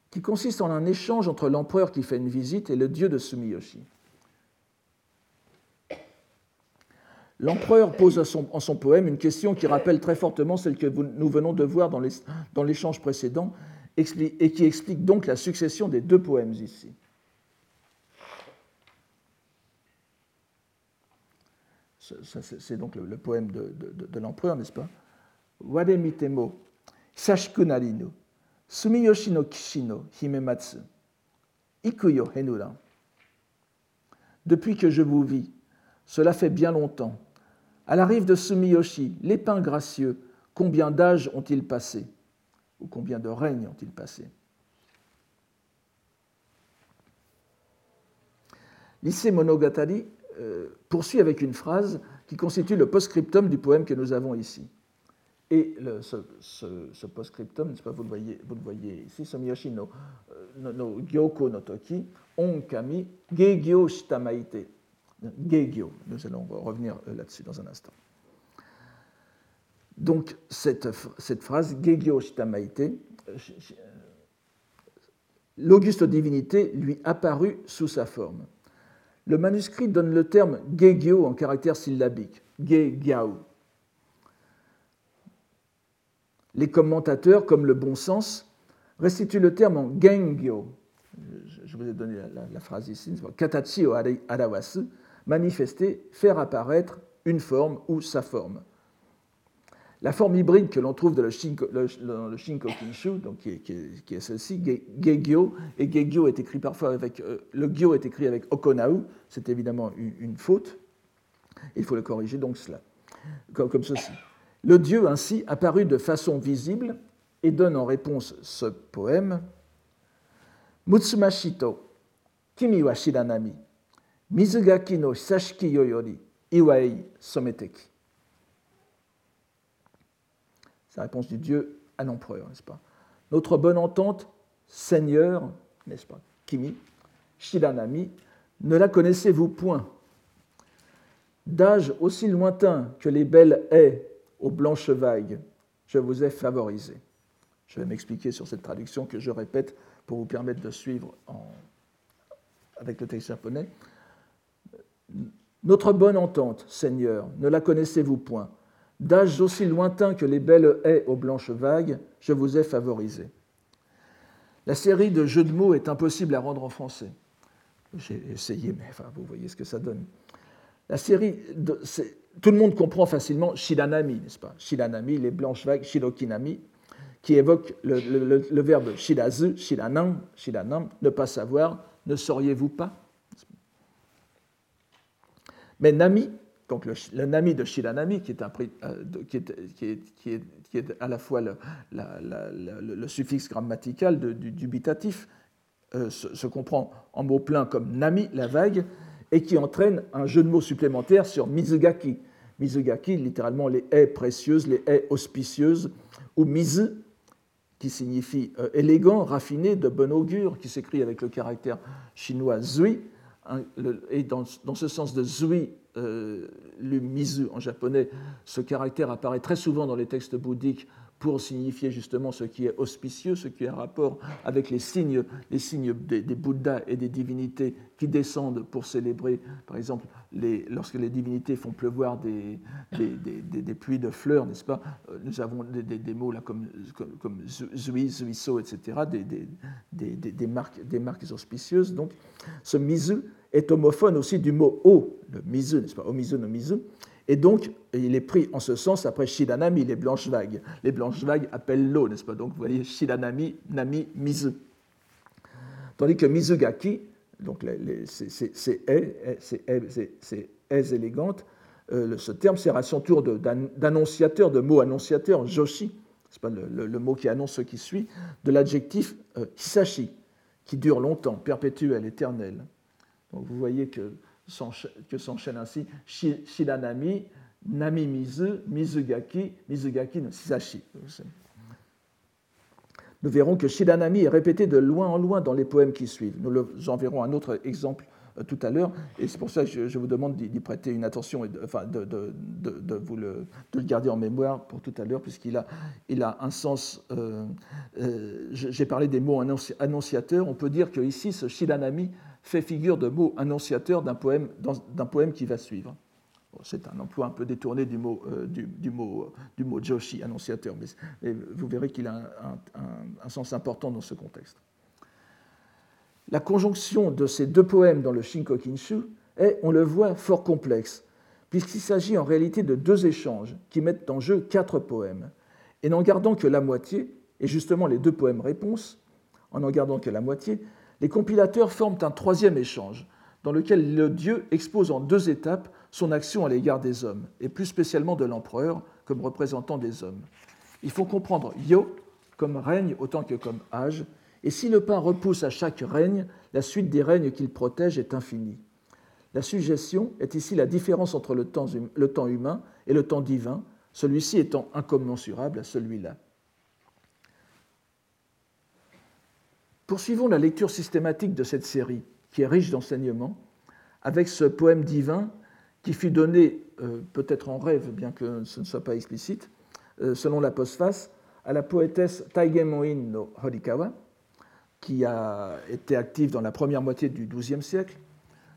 qui consiste en un échange entre l'empereur qui fait une visite et le dieu de Sumiyoshi. L'empereur pose en son poème une question qui rappelle très fortement celle que nous venons de voir dans l'échange précédent et qui explique donc la succession des deux poèmes ici. C'est donc le, poème de, l'empereur, n'est-ce pas? Wade mitemo, sashiku narinu, sumiyoshi no kishino himematsu, ikuyo henura. Depuis que je vous vis, cela fait bien longtemps, à la rive de Sumiyoshi, les pins gracieux, combien d'âges ont-ils passé? Ou combien de règnes ont-ils passé? Lycée Monogatari euh, poursuit avec une phrase qui constitue le post-scriptum du poème que nous avons ici. Et ce, post-scriptum, vous, le voyez, vous le voyez ici, Sumiyoshi no, euh, no gyoko no toki, onkami, gegyo shitamaite. Gegyo, nous allons revenir là-dessus dans un instant. Donc, cette, cette phrase, Gegyo Shitamaite, l'auguste divinité lui apparut sous sa forme. Le manuscrit donne le terme Gegyo en caractère syllabique, Ge-gyao. Les commentateurs, comme le bon sens, restituent le terme en Gengyo. Je vous ai donné la, phrase ici, Katachi o arawasu, manifester, faire apparaître une forme ou sa forme. La forme hybride que l'on trouve dans le, Shinko, le, Shinko Kinshu, donc qui est, celle-ci, Gegyo, et Gegyo est écrit parfois avec. Euh, le Gyo est écrit avec Okonau, c'est évidemment une, faute. Il faut le corriger donc cela, comme, ceci. Le dieu ainsi apparu de façon visible et donne en réponse ce poème Mutsumashito, Kimi wa shiranami, Mizugaki no Hisashiki yoyori, Iwai someteki la réponse du Dieu à l'empereur, n'est-ce pas? Notre bonne entente, Seigneur, n'est-ce pas? Kimi, Shiranami, ne la connaissez-vous point? D'âge aussi lointain que les belles haies aux blanches vagues, je vous ai favorisé. Je vais m'expliquer sur cette traduction que je répète pour vous permettre de suivre avec le texte japonais. Notre bonne entente, Seigneur, ne la connaissez-vous point? D'âge aussi lointain que les belles haies aux blanches vagues, je vous ai favorisé. La série de jeux de mots est impossible à rendre en français. J'ai essayé, mais vous voyez ce que ça donne. La série, tout le monde comprend facilement Shiranami, n'est-ce pas? Shiranami, les blanches vagues, Shirokinami, qui évoque le, verbe Shirazu, Shiranam, Shiranam, ne pas savoir, ne sauriez-vous pas? Mais Nami, donc le, nami de Shiranami, qui est, un, euh, qui, est, qui, est, qui est, à la fois le, le suffixe grammatical du dubitatif, euh, se, comprend en mots pleins comme nami, la vague, et qui entraîne un jeu de mots supplémentaire sur Mizugaki. Mizugaki, littéralement les haies précieuses, les haies auspicieuses, ou Mizu, qui signifie euh, élégant, raffiné, de bon augure, qui s'écrit avec le caractère chinois zui, et dans, dans, ce sens de zui, euh, mizu en japonais, ce caractère apparaît très souvent dans les textes bouddhiques pour signifier justement ce qui est auspicieux, ce qui a rapport avec les signes, les signes des, Bouddhas et des divinités qui descendent pour célébrer, par exemple, lorsque les divinités font pleuvoir des, des pluies de fleurs, n'est-ce pas? Euh, Nous avons des, mots là comme, comme, zui, zuiso, etc., des, marques, des marques auspicieuses. Donc, ce mizu est homophone aussi du mot o, le mizu, n'est-ce pas? Omizu no mizu. Et donc, il est pris en ce sens après Shidanami, les blanches vagues. Les blanches vagues appellent l'eau, n'est-ce pas? Donc, vous voyez Shidanami, Nami, Mizu. Tandis que Mizugaki, donc ces aises élégantes, euh, ce terme sert à son tour d'annonciateur, de, mot annonciateur, Joshi, c'est pas? Le, mot qui annonce ce qui suit, de l'adjectif euh, qui dure longtemps, perpétuel, éternel. Vous voyez que s'enchaîne ainsi Shiranami, Nami Mizu, Mizugaki, Mizugaki no Shisashi. Nous verrons que Shiranami est répété de loin en loin dans les poèmes qui suivent. Nous en verrons un autre exemple euh, tout à l'heure, et c'est pour ça que je, vous demande d'y prêter une attention, et de, enfin de, de, vous le, de, le, garder en mémoire pour tout à l'heure, puisqu'il a, il a un sens. Euh, euh, j'ai parlé des mots annonciateurs, on peut dire que ici, ce Shiranami fait figure de mot annonciateur d'un poème, d'un poème qui va suivre. c'est un emploi un peu détourné du mot, euh, du, mot, du mot Joshi, annonciateur, mais, vous verrez qu'il a un, sens important dans ce contexte. La conjonction de ces deux poèmes dans le Shinkokinshu est, on le voit, fort complexe, puisqu'il s'agit en réalité de deux échanges qui mettent en jeu quatre poèmes. Et n'en gardant que la moitié, et justement les deux poèmes réponses, en n'en gardant que la moitié, les compilateurs forment un troisième échange, dans lequel le Dieu expose en deux étapes son action à l'égard des hommes, et plus spécialement de l'empereur comme représentant des hommes. Il faut comprendre Yo comme règne autant que comme âge, et si le pain repousse à chaque règne, la suite des règnes qu'il protège est infinie. La suggestion est ici la différence entre le temps, hum, le temps humain et le temps divin, celui-ci étant incommensurable à celui-là. Poursuivons la lecture systématique de cette série, qui est riche d'enseignements, avec ce poème divin qui fut donné, euh, peut-être en rêve, bien que ce ne soit pas explicite, euh, selon la postface, à la poétesse Taigemoin no Horikawa, qui a été active dans la première moitié du XIIe siècle,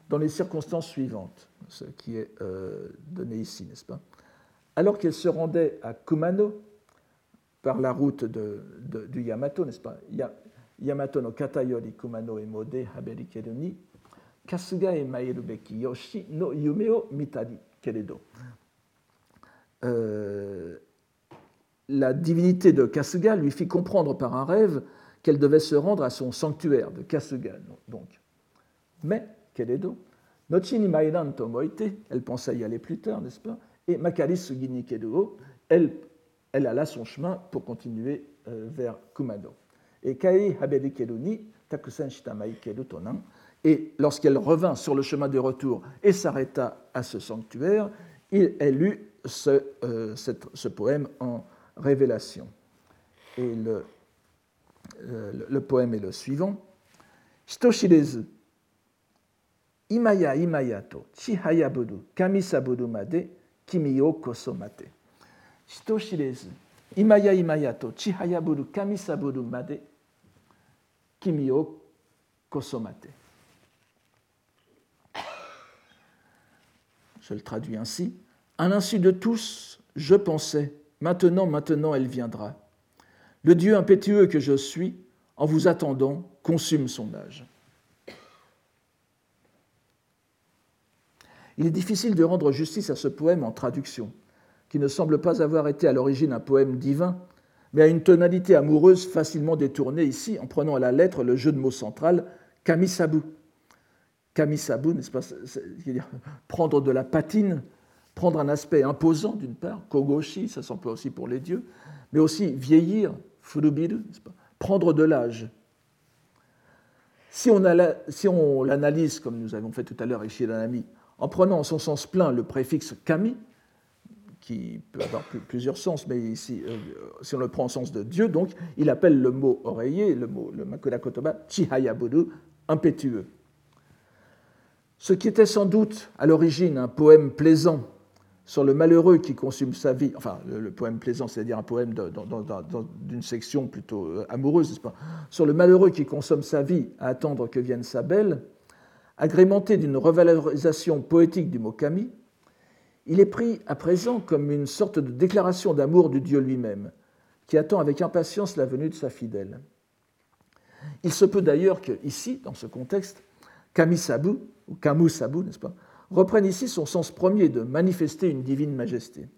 dans les circonstances suivantes, ce qui est euh, donné ici, n'est-ce pas? Alors qu'elle se rendait à Kumano, par la route du Yamato, n'est-ce pas? Yamato no kata yori Kumano e mode haberi ni kasuga e maeru beki yoshi no yume o mitari keredo. Euh, la divinité de Kasuga lui fit comprendre par un rêve qu'elle devait se rendre à son sanctuaire de Kasuga. Donc. Mais, Keredo, Nochi ni Maidan Tomoite, elle pensait y aller plus tard, n'est-ce pas? Et Makari Sugini elle, elle alla son chemin pour continuer euh, vers Kumano. Et Kai Haberi Takusan Shitamai Kedo Tonan, et lorsqu'elle revint sur le chemin de retour et s'arrêta à ce sanctuaire, il, elle lut ce, euh, cette, ce poème en révélation. Et le, euh, le poème est le suivant. Shitoshirezu, imaya imaya to. Chihayaburu kamisaburu made. Kimi o kosomate. Shitoshirezu, imaya imaya to. Chihayaburu kamisaburu made kimi o kosomate. Je le traduis ainsi. À l'insu de tous, je pensais, maintenant, maintenant elle viendra. Le Dieu impétueux que je suis, en vous attendant, consume son âge. Il est difficile de rendre justice à ce poème en traduction, qui ne semble pas avoir été à l'origine un poème divin, mais à une tonalité amoureuse facilement détournée ici en prenant à la lettre le jeu de mots central kamisabu. Kamisabu, n'est-ce pas dire prendre de la patine, prendre un aspect imposant d'une part, kogoshi, ça s'emploie aussi pour les dieux, mais aussi vieillir, furubiru, prendre de l'âge. Si on, l'analyse, comme nous avons fait tout à l'heure avec Shiranami, en prenant en son sens plein le préfixe kami, qui peut avoir plusieurs sens, mais ici, euh, si on le prend en sens de Dieu, donc, il appelle le mot oreiller, le mot le Makoda Kotoba, Chihayaburu, impétueux. Ce qui était sans doute à l'origine un poème plaisant sur le malheureux qui consume sa vie, enfin le, poème plaisant, c'est-à-dire un poème d'une section plutôt euh, amoureuse, pas Sur le malheureux qui consomme sa vie à attendre que vienne sa belle, agrémenté d'une revalorisation poétique du mot kami, il est pris à présent comme une sorte de déclaration d'amour du Dieu lui-même, qui attend avec impatience la venue de sa fidèle. Il se peut d'ailleurs que, ici, dans ce contexte, Kami-sabu, ou Kamu-sabu, n'est-ce pas, reprennent ici son sens premier de manifester une divine majesté.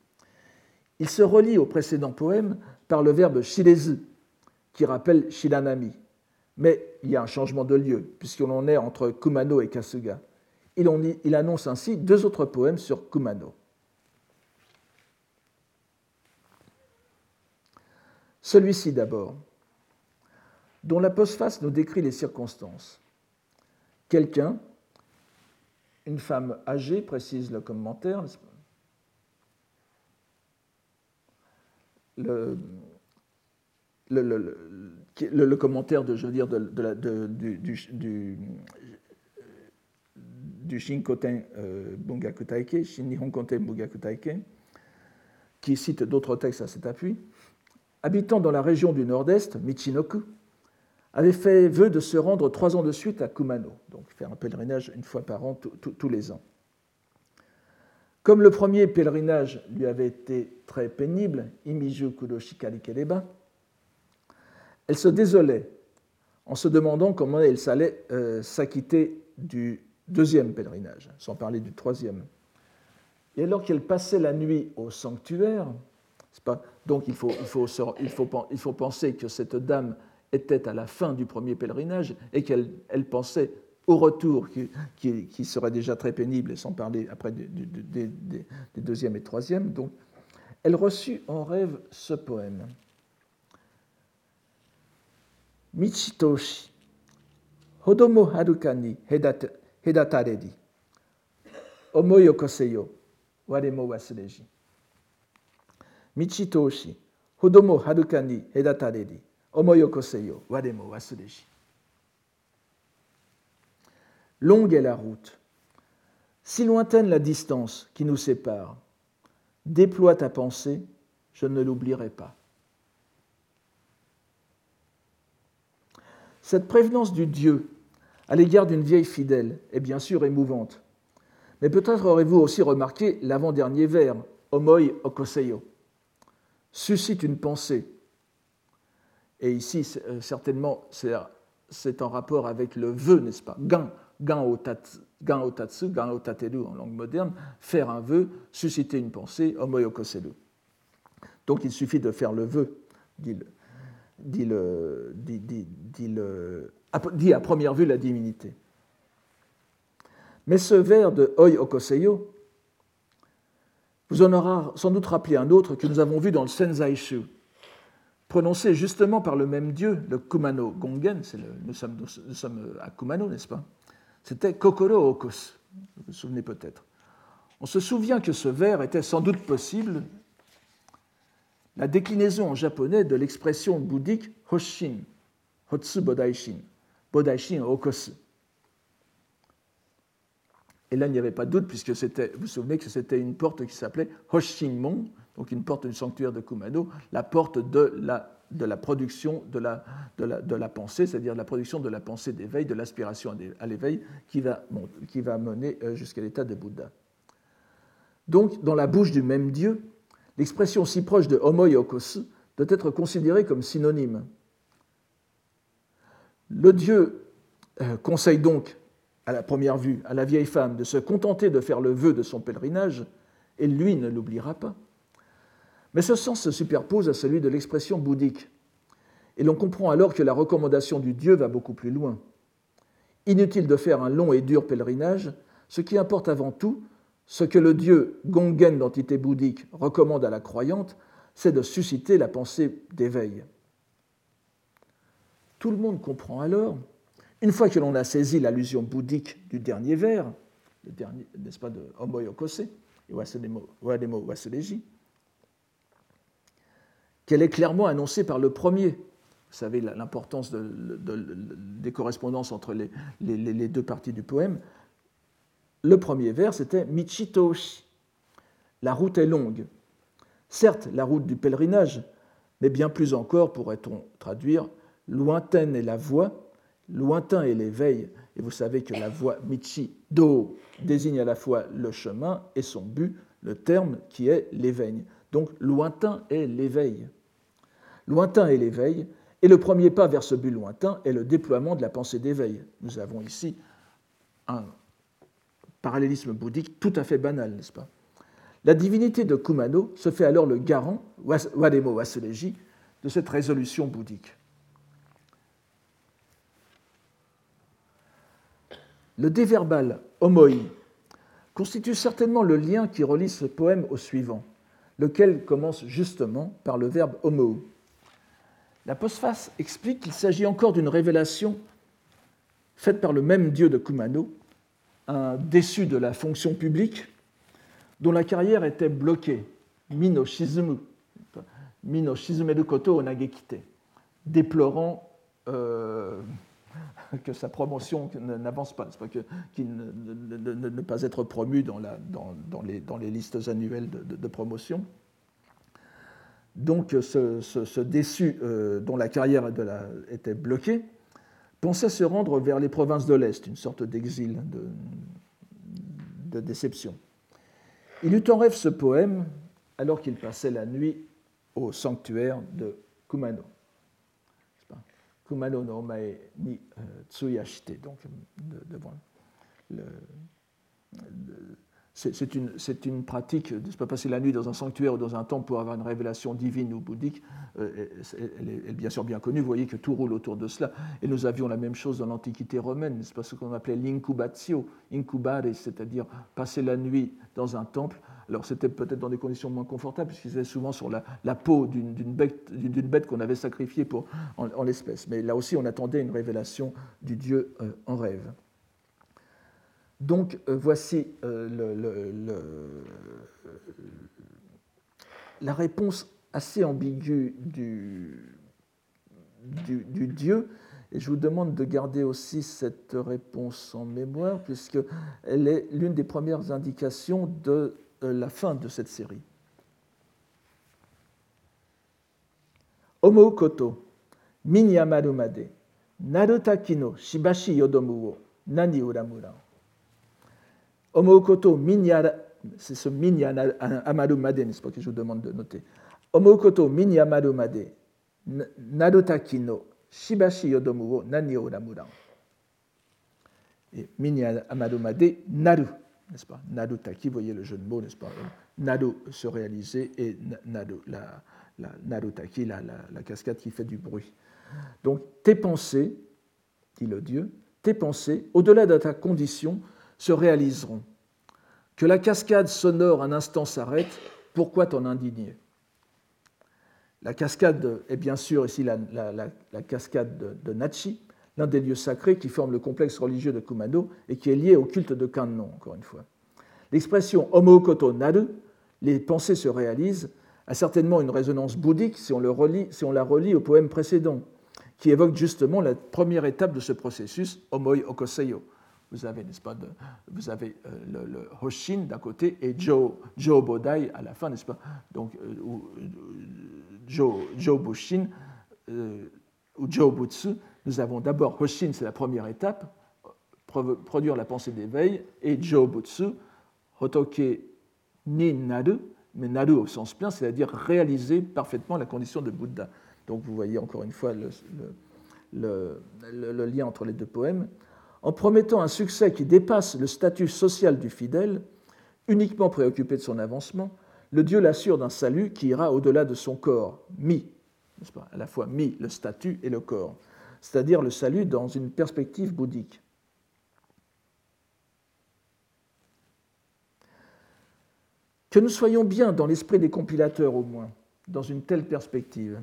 Il se relie au précédent poème par le verbe shirezu, qui rappelle shiranami. Mais il y a un changement de lieu, puisqu'on en est entre Kumano et Kasuga. Il, annonce ainsi deux autres poèmes sur Kumano. Celui-ci d'abord, dont la postface nous décrit les circonstances. Quelqu'un, une femme âgée, précise le commentaire. Le, commentaire de, je veux dire, du, du, Shinkoten euh, Bungaku Taike, Taike, qui cite d'autres textes à cet appui, habitant dans la région du nord-est, Michinoku, avait fait vœu de se rendre trois ans de suite à Kumano, donc faire un pèlerinage une fois par an, tous les ans. Comme le premier pèlerinage lui avait été très pénible, Imiju Kudoshikari Kereba, elle se désolait en se demandant comment elle allait euh, s'acquitter du deuxième pèlerinage, sans parler du troisième. Et alors qu'elle passait la nuit au sanctuaire, donc il faut, il, faut, il, faut, il faut penser que cette dame était à la fin du premier pèlerinage et qu'elle elle pensait au retour qui, qui, serait déjà très pénible, sans parler après des, des, deuxième et troisième. Donc, elle reçut en rêve ce poème. Michitoshi, Hodomo harukani hedataredi, omoyokoseyo, waremo wasureji. Michitoshi, Hodomo harukani hedataredi, omoyokoseyo, waremo wasureji. Longue est la route. Si lointaine la distance qui nous sépare, déploie ta pensée, je ne l'oublierai pas. Cette prévenance du Dieu à l'égard d'une vieille fidèle est bien sûr émouvante. Mais peut-être aurez-vous aussi remarqué l'avant-dernier vers, Homoi okoseyo, suscite une pensée. Et ici, euh, certainement, c'est en rapport avec le vœu, n'est-ce pas? Gan, gan otatsu, gan otatsu, gan otateru en langue moderne, faire un vœu, susciter une pensée, Homoi okoseru. Donc il suffit de faire le vœu, dit le, à première vue la divinité. Mais ce vers de Oi Okoseyo vous en aura sans doute rappelé un autre que nous avons vu dans le Senzaishu, prononcé justement par le même dieu, le Kumano Gongen, nous, sommes, à Kumano, n'est-ce pas? C'était Kokoro Okos, vous vous souvenez peut-être. On se souvient que ce vers était sans doute possible la déclinaison en japonais de l'expression bouddhique Hoshin, Hotsu Bodaishin, Bodaishin Okosu. Et là, il n'y avait pas de doute, puisque c'était, vous vous souvenez que c'était une porte qui s'appelait Hoshinmon, donc une porte du sanctuaire de Kumano, la porte de la, de la production de la, de la, de la pensée, c'est-à-dire la production de la pensée d'éveil, de l'aspiration à l'éveil, qui va, qui va mener euh, jusqu'à l'état de Bouddha. Donc, dans la bouche du même Dieu, l'expression si proche de homo yokos doit être considérée comme synonyme. Le Dieu euh, conseille donc, à la première vue, à la vieille femme de se contenter de faire le vœu de son pèlerinage, et lui ne l'oubliera pas. Mais ce sens se superpose à celui de l'expression bouddhique, et l'on comprend alors que la recommandation du Dieu va beaucoup plus loin. Inutile de faire un long et dur pèlerinage, ce qui importe avant tout, ce que le dieu Gongen d'entité bouddhique recommande à la croyante, c'est de susciter la pensée d'éveil. Tout le monde comprend alors, une fois que l'on a saisi l'allusion bouddhique du dernier vers, n'est-ce pas, de Homo Yokose, Wademo Waseleji, qu'elle est clairement annoncée par le premier. Vous savez l'importance des correspondances entre les, les, deux parties du poème. Le premier vers, c'était Michitoshi. La route est longue. Certes, la route du pèlerinage, mais bien plus encore, pourrait-on traduire, lointaine est la voie, lointain est l'éveil. Et vous savez que la voie Michi Do désigne à la fois le chemin et son but, le terme qui est l'éveil. Donc lointain est l'éveil. Lointain est l'éveil, et le premier pas vers ce but lointain est le déploiement de la pensée d'éveil. Nous avons ici un parallélisme bouddhique tout à fait banal, n'est-ce pas La divinité de Kumano se fait alors le garant, Wademo Waseleji, de cette résolution bouddhique. Le déverbal homoi constitue certainement le lien qui relie ce poème au suivant, lequel commence justement par le verbe homo. La postface explique qu'il s'agit encore d'une révélation faite par le même dieu de Kumano un déçu de la fonction publique dont la carrière était bloquée, Mino Shizumu, Mino Shizumeru Koto Onagekite, déplorant euh, que sa promotion n'avance pas, pas qu'il ne, ne, pas être promu dans, les, listes annuelles de, promotion. Donc ce, déçu euh, dont la carrière était bloquée pensait se rendre vers les provinces de l'Est, une sorte d'exil, de, de, déception. Il eut en rêve ce poème alors qu'il passait la nuit au sanctuaire de Kumano. C'est une, pratique, n'est pas passer la nuit dans un sanctuaire ou dans un temple pour avoir une révélation divine ou bouddhique, euh, elle, est, bien sûr bien connue, vous voyez que tout roule autour de cela. Et nous avions la même chose dans l'Antiquité romaine, c'est pas ce qu'on appelait l'incubatio, incubare, c'est-à-dire passer la nuit dans un temple. Alors c'était peut-être dans des conditions moins confortables, puisqu'ils étaient souvent sur la, peau d'une bête, qu'on avait sacrifiée pour, en, l'espèce. Mais là aussi, on attendait une révélation du Dieu euh, en rêve. Donc euh, voici euh, la réponse assez ambiguë du, Dieu Et je vous demande de garder aussi cette réponse en mémoire, puisqu'elle est l'une des premières indications de la fin de cette série. Omo koto, minyamaru made, shibashi yodomu wo nani uramura. Omo koto, c'est ce minyamaru made, n'est-ce pas, que je vous demande de noter. Omo koto, minyamaru made, shibashi yodomu wo nani uramura. Et minyamaru made, naru, n'est-ce pas? Narutaki, vous voyez le jeu de mots, n'est-ce pas? Naru se réaliser et naru, la, la Narutaki, la, la, cascade qui fait du bruit. Donc tes pensées, dit le Dieu, tes pensées, au-delà de ta condition, se réaliseront. Que la cascade sonore un instant s'arrête, pourquoi t'en indigner? La cascade est bien sûr ici la, cascade de, de l'un des lieux sacrés qui forment le complexe religieux de Kumano et qui est lié au culte de Kannon, encore une fois. L'expression Homokoto Naru, les pensées se réalisent, a certainement une résonance bouddhique si on, la relie au poème précédent, qui évoque justement la première étape de ce processus, Omoi Okoseyo. Vous avez, n'est-ce pas, vous avez euh, le, Hoshin d'un côté et Jo, jo Bodai à la fin, n'est-ce pas Donc, euh, euh, jo Bushin ou Jo Butsu. Nous avons d'abord Hoshin, c'est la première étape, produire la pensée d'éveil, et Jo Butsu, Hotoke Ni Naru, mais naru au sens plein, c'est-à-dire réaliser parfaitement la condition de Bouddha. Donc vous voyez encore une fois le, lien entre les deux poèmes. En promettant un succès qui dépasse le statut social du fidèle, uniquement préoccupé de son avancement, le Dieu l'assure d'un salut qui ira au-delà de son corps, mi, pas, à la fois mi, le statut et le corps, c'est-à-dire le salut dans une perspective bouddhique. Que nous soyons bien dans l'esprit des compilateurs au moins, dans une telle perspective.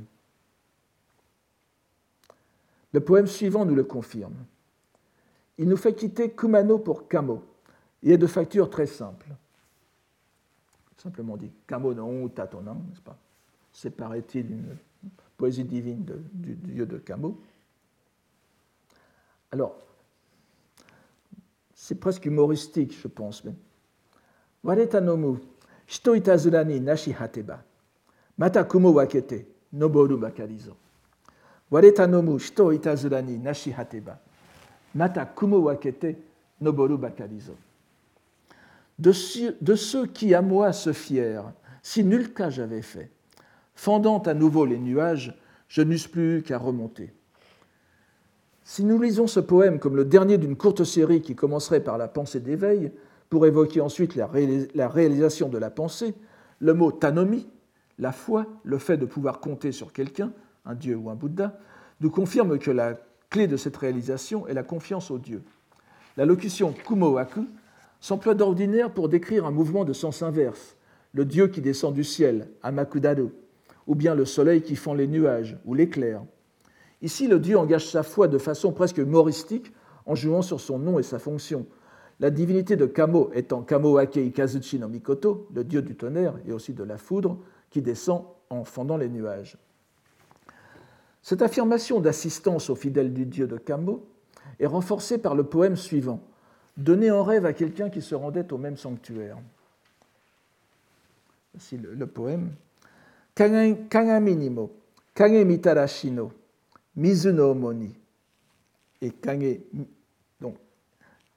Le poème suivant nous le confirme. Il nous fait quitter Kumano pour Kamo Il est de facture très simple. Simplement dit Kamo no Tatonan, n'est-ce pas? C'est paraît-il une poésie divine du, dieu de Kamo. Alors, c'est presque humoristique, je pense. Mais... Waretanomu, nashi hateba. Mata kumo wakete, noboru bakarizo. Wareta nomu shito itazurani nashi hateba. Mata kumo wakete, noboru bakarizo. De, de ceux qui à moi se fièrent, si nul cas j'avais fait, fendant à nouveau les nuages, je n'eusse plus qu'à remonter. Si nous lisons ce poème comme le dernier d'une courte série qui commencerait par la pensée d'éveil, pour évoquer ensuite la, réalisation de la pensée, le mot tanomi, la foi, le fait de pouvoir compter sur quelqu'un, un dieu ou un Bouddha, nous confirme que la clé de cette réalisation est la confiance au Dieu. La locution kumowaku s'emploie d'ordinaire pour décrire un mouvement de sens inverse, le Dieu qui descend du ciel, Amakudaru, ou bien le soleil qui fend les nuages, ou l'éclair. Ici, le Dieu engage sa foi de façon presque humoristique en jouant sur son nom et sa fonction, la divinité de Kamo étant Kamo Akei Kazuchi no Mikoto, le dieu du tonnerre et aussi de la foudre, qui descend en fendant les nuages. Cette affirmation d'assistance aux fidèles du dieu de Kamo est renforcée par le poème suivant, donné en rêve à quelqu'un qui se rendait au même sanctuaire. Voici le, poème. Kagami nimo, kage mitarashi omoni. Et kage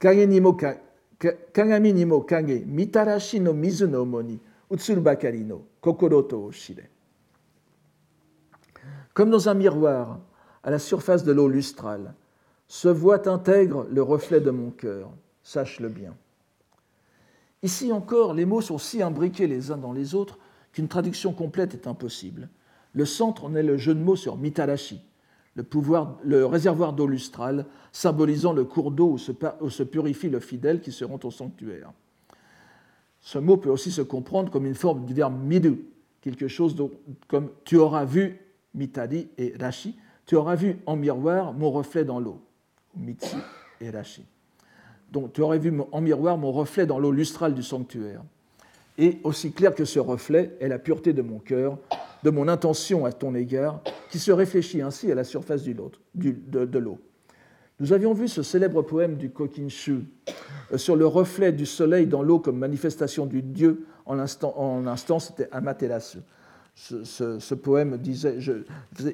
kagami ni mo kage, mitarashi no mizu no omoni, kokoro. Comme dans un miroir, à la surface de l'eau lustrale, se voit intègre le reflet de mon cœur, sache-le bien. Ici encore, les mots sont si imbriqués les uns dans les autres qu'une traduction complète est impossible. Le centre en est le jeu de mots sur mitarashi, le, réservoir d'eau lustrale, symbolisant le cours d'eau où, se, purifie le fidèle qui se rend au sanctuaire. Ce mot peut aussi se comprendre comme une forme du verbe midu, quelque chose comme tu auras vu, mitadi et rashi, tu auras vu en miroir mon reflet dans l'eau, mitsu et rashi. Donc tu aurais vu en miroir mon reflet dans l'eau lustrale du sanctuaire. Et aussi clair que ce reflet est la pureté de mon cœur, de mon intention à ton égard, qui se réfléchit ainsi à la surface de, l'eau. Nous avions vu ce célèbre poème du Kokinshu euh, sur le reflet du soleil dans l'eau comme manifestation du Dieu. En l'instant, c'était Amaterasu. Ce, poème disait je,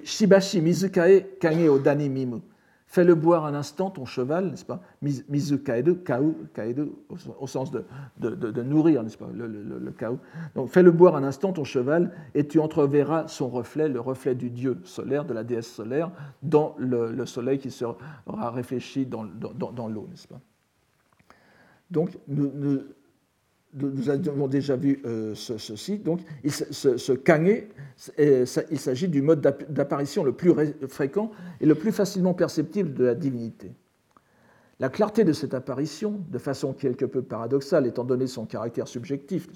Shibashi Mizukae Kage Odani Mimu. Fais-le boire un instant ton cheval, n'est-ce pas? Mizu kaedu, kau, kaedu, au sens de, nourrir, n'est-ce pas? Le, le. Donc fais-le boire un instant ton cheval et tu entreverras son reflet, le reflet du dieu solaire, de la déesse solaire, dans le, soleil qui sera réfléchi dans, l'eau, n'est-ce pas? Donc nous, nous avons déjà vu euh, ceci. Donc, ce, ce il s'agit du mode d'apparition le plus fréquent et le plus facilement perceptible de la divinité. La clarté de cette apparition, de façon quelque peu paradoxale étant donné son caractère subjectif,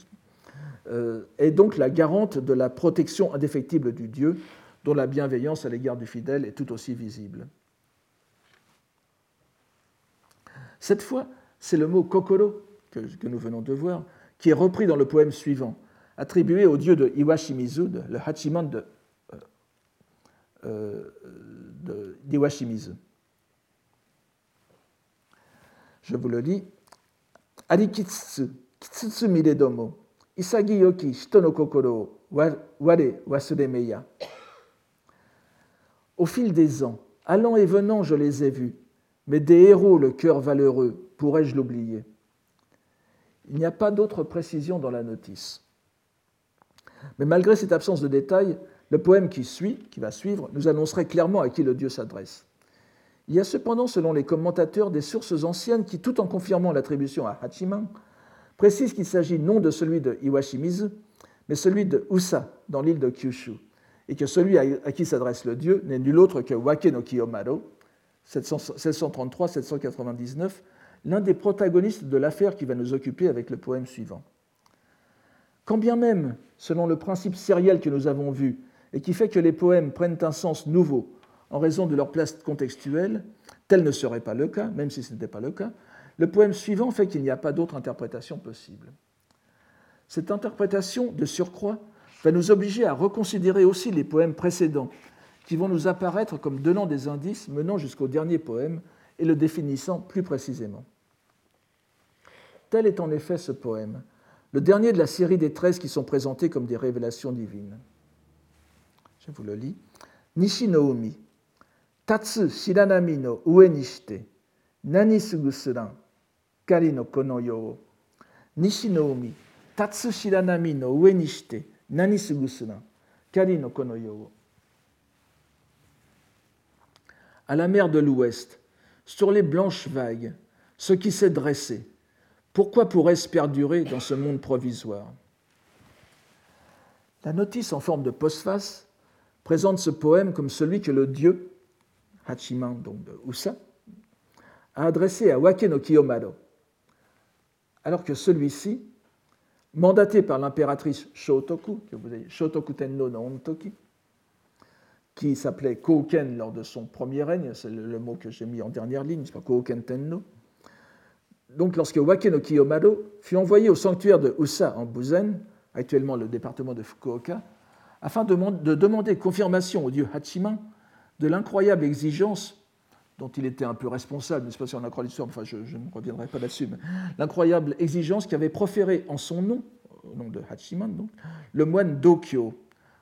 euh, est donc la garante de la protection indéfectible du Dieu, dont la bienveillance à l'égard du fidèle est tout aussi visible. Cette fois, c'est le mot kokoro que, nous venons de voir, qui est repris dans le poème suivant, attribué au dieu de Iwashimizu, le Hachiman de, euh, euh d'Iwashimizu. Je vous le lis. Arikitsu, kitsutsu miredomo, isagi yoki shito no kokoro ware wasuremeya. Au fil des ans, allant et venant, je les ai vus, mais des héros, le cœur valeureux, pourrais-je l'oublier? Il n'y a pas d'autre précision dans la notice. Mais malgré cette absence de détails, le poème qui suit, qui va suivre, nous annoncerait clairement à qui le dieu s'adresse. Il y a cependant, selon les commentateurs, des sources anciennes qui, tout en confirmant l'attribution à Hachiman, précisent qu'il s'agit non de celui de Iwashimizu, mais celui de Usa, dans l'île de Kyushu, et que celui à qui s'adresse le dieu n'est nul autre que Wake no Kiyomaro, 733-799, l'un des protagonistes de l'affaire qui va nous occuper avec le poème suivant. Quand bien même, selon le principe sériel que nous avons vu, et qui fait que les poèmes prennent un sens nouveau en raison de leur place contextuelle, tel ne serait pas le cas, même si ce n'était pas le cas, le poème suivant fait qu'il n'y a pas d'autre interprétation possible. Cette interprétation, de surcroît, va nous obliger à reconsidérer aussi les poèmes précédents, qui vont nous apparaître comme donnant des indices menant jusqu'au dernier poème et le définissant plus précisément. Tel est en effet ce poème, le dernier de la série des treize qui sont présentés comme des révélations divines. Je vous le lis. Nishi no umi, tatsu shiranami no ue nishite, nani sugusuran, kari no kono yo. Nishi no umi, tatsu shiranami no ue nishite, nani sugusuran, kari no kono yo. À la mer de l'Ouest, sur les blanches vagues, ce qui s'est dressé, pourquoi pourrait-ce perdurer dans ce monde provisoire? La notice en forme de postface présente ce poème comme celui que le dieu, Hachiman, donc de Usa, a adressé à Wake no alors que celui-ci, mandaté par l'impératrice Shotoku, que vous avez, Shotoku Tenno no Ontoki, qui s'appelait Kouken lors de son premier règne, c'est le, mot que j'ai mis en dernière ligne, c'est pas Kouken Tenno, donc lorsque Wake no Kiyomaro fut envoyé au sanctuaire de Usa en Buzen, actuellement le département de Fukuoka, afin de, demander confirmation au dieu Hachiman de l'incroyable exigence dont il était un peu responsable, n'est-ce pas si on a croit l'histoire, enfin je, ne reviendrai pas là-dessus, mais l'incroyable exigence qu'avait proféré en son nom, au nom de Hachiman, le moine Dokyo,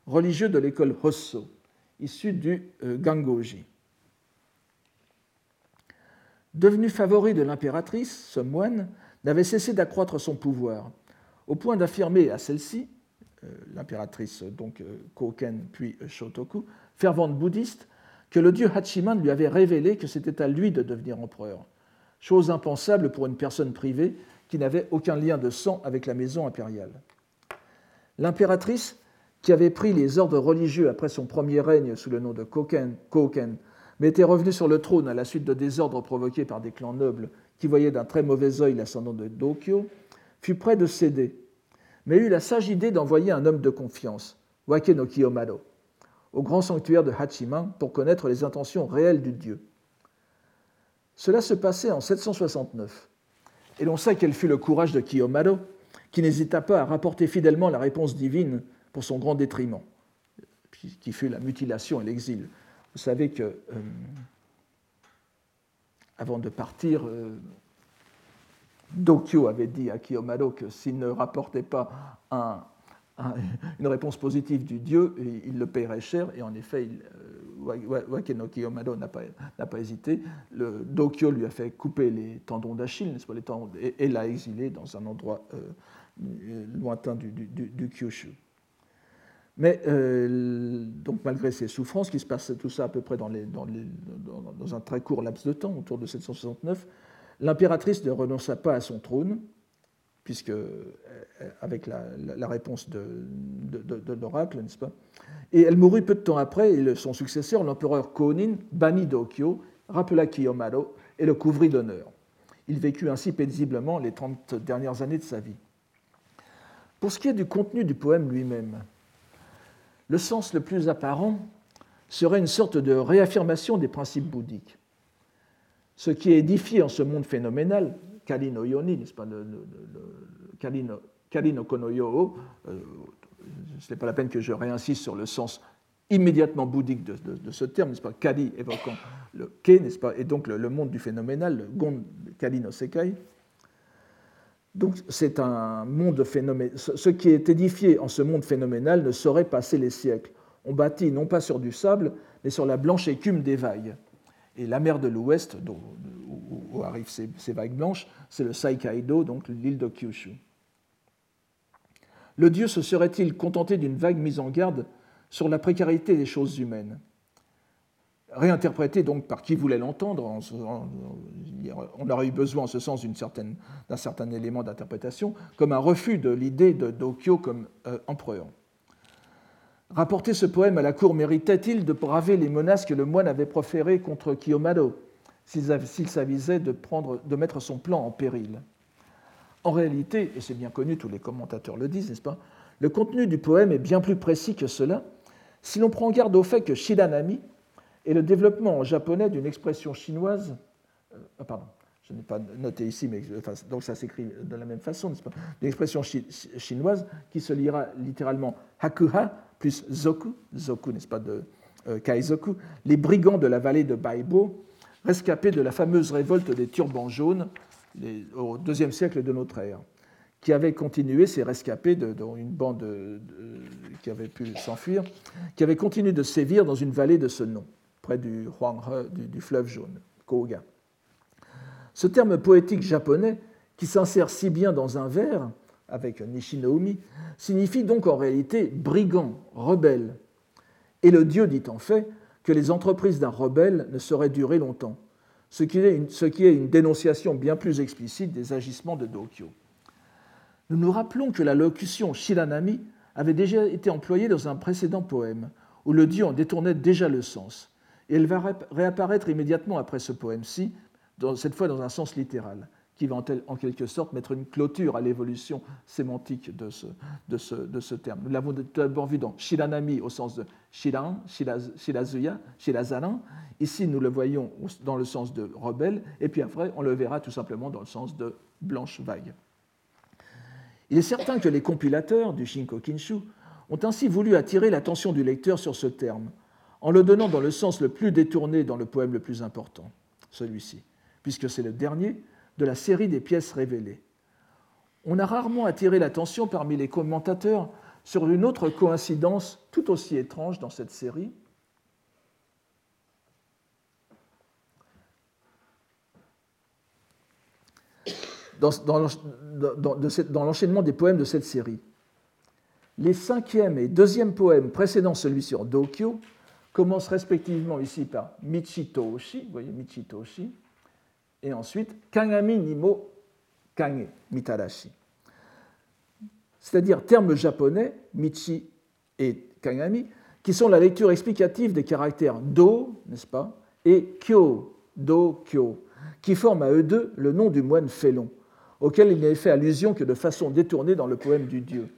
religieux de l'école Hosso, issu du euh, Gangoji. Devenu favori de l'impératrice, ce moine n'avait cessé d'accroître son pouvoir, au point d'affirmer à celle-ci, euh, l'impératrice donc euh, Koken puis euh, Shotoku, fervente bouddhiste, que le dieu Hachiman lui avait révélé que c'était à lui de devenir empereur, chose impensable pour une personne privée qui n'avait aucun lien de sang avec la maison impériale. L'impératrice, qui avait pris les ordres religieux après son premier règne sous le nom de Koken, Koken mais était revenu sur le trône à la suite de désordres provoqués par des clans nobles qui voyaient d'un très mauvais œil l'ascendant de Dokyo, fut prêt de céder, mais eut la sage idée d'envoyer un homme de confiance, Wake no Kiyomaro, au grand sanctuaire de Hachiman pour connaître les intentions réelles du dieu. Cela se passait en 769, et l'on sait quel fut le courage de Kiyomaro, qui n'hésita pas à rapporter fidèlement la réponse divine pour son grand détriment. qui fut la mutilation et l'exil. Vous savez que, avant de partir, Dokyo avait dit à Kiyomado que s'il ne rapportait pas une réponse positive du dieu, il le paierait cher, et en effet, il, Wakeno Kiyomado n'a pas, hésité. Le Dokyo lui a fait couper les tendons d'Achille, n'est-ce pas, et, l'a exilé dans un endroit euh, lointain du, Kyushu. Mais euh, donc malgré ces souffrances, qui se passent tout ça à peu près dans, un très court laps de temps, autour de 769, l'impératrice ne renonça pas à son trône, puisque euh, avec la, réponse de, de l'oracle, n'est-ce pas? Et elle mourut peu de temps après, et son successeur, l'empereur Konin, banni d'Okyo, rappela Kiyomaro et le couvrit d'honneur. Il vécut ainsi paisiblement les 30 dernières années de sa vie. Pour ce qui est du contenu du poème lui-même, le sens le plus apparent serait une sorte de réaffirmation des principes bouddhiques. Ce qui est édifié en ce monde phénoménal, Kali no Yoni, n'est-ce pas, le, Kali no, Konoyo, euh, ce n'est pas la peine que je réinsiste sur le sens immédiatement bouddhique de, ce terme, n'est-ce pas Kali évoquant le Ke, n'est-ce pas Et donc le, monde du phénoménal, le Gon Kali no Sekai. Donc c'est un monde phénoménal. Ce qui est édifié en ce monde phénoménal ne saurait passer les siècles. On bâtit non pas sur du sable, mais sur la blanche écume des vagues. Et la mer de l'Ouest, où, arrivent ces, vagues blanches, c'est le Saikaido, donc l'île de Kyushu le Dieu se serait-il contenté d'une vague mise en garde sur la précarité des choses humaines? Réinterprété donc par qui voulait l'entendre, on aurait eu besoin en ce sens d'un certain élément d'interprétation, comme un refus de l'idée de Dokyo comme euh, empereur. Rapporter ce poème à la cour méritait-il de braver les menaces que le moine avait proférées contre Kiyomado, s'il s'avisait de, de mettre son plan en péril? En réalité, et c'est bien connu, tous les commentateurs le disent, n'est-ce pas, le contenu du poème est bien plus précis que cela. Si l'on prend garde au fait que Shidanami est le développement en japonais d'une expression chinoise, euh, ah, pardon, je n'ai pas noté ici, mais donc ça s'écrit de la même façon, n'est-ce pas D'une expression chinoise qui se lira littéralement hakuha plus zoku, zoku, n'est-ce pas, de euh, kaizoku, les brigands de la vallée de Baibo, rescapés de la fameuse révolte des turbans jaunes au deuxième siècle de notre ère, qui avait continué, ces rescapés, de, une bande qui avait pu s'enfuir, qui avait continué de sévir dans une vallée de ce nom, du, fleuve jaune, Koga. Ce terme poétique japonais, qui s'insère si bien dans un vers, avec Nishinoumi, signifie donc en réalité brigand, rebelle. Et le dieu dit en fait que les entreprises d'un rebelle ne sauraient durer longtemps ce qui, est une, ce qui est une dénonciation bien plus explicite des agissements de Dokyo. Nous nous rappelons que la locution Shiranami avait déjà été employée dans un précédent poème, où le dieu en détournait déjà le sens, et elle va réapparaître immédiatement après ce poème-ci, cette fois dans un sens littéral qui va en quelque sorte mettre une clôture à l'évolution sémantique de ce, terme. Nous l'avons d'abord vu dans Shiranami au sens de Shiran, Shirazuya, Shirazaran. Ici, nous le voyons dans le sens de rebelle, et puis après, on le verra tout simplement dans le sens de blanche vague. Il est certain que les compilateurs du Shinko Kinshu ont ainsi voulu attirer l'attention du lecteur sur ce terme, en le donnant dans le sens le plus détourné dans le poème le plus important, celui-ci, puisque c'est le dernier de la série des pièces révélées. On a rarement attiré l'attention parmi les commentateurs sur une autre coïncidence tout aussi étrange dans cette série. Dans, l'enchaînement des poèmes de cette série. Les cinquième et deuxième poèmes précédant celui sur Dokyo commencent respectivement ici par Michitoshi, vous voyez Michitoshi, et ensuite Kangami Nimo Kage Mitarashi. C'est-à-dire termes japonais, Michi et Kangami, qui sont la lecture explicative des caractères Do, n'est-ce pas, et Kyo, Do, Kyo, qui forment à eux deux le nom du moine Félon, auquel il n'est fait allusion que de façon détournée dans le poème du dieu.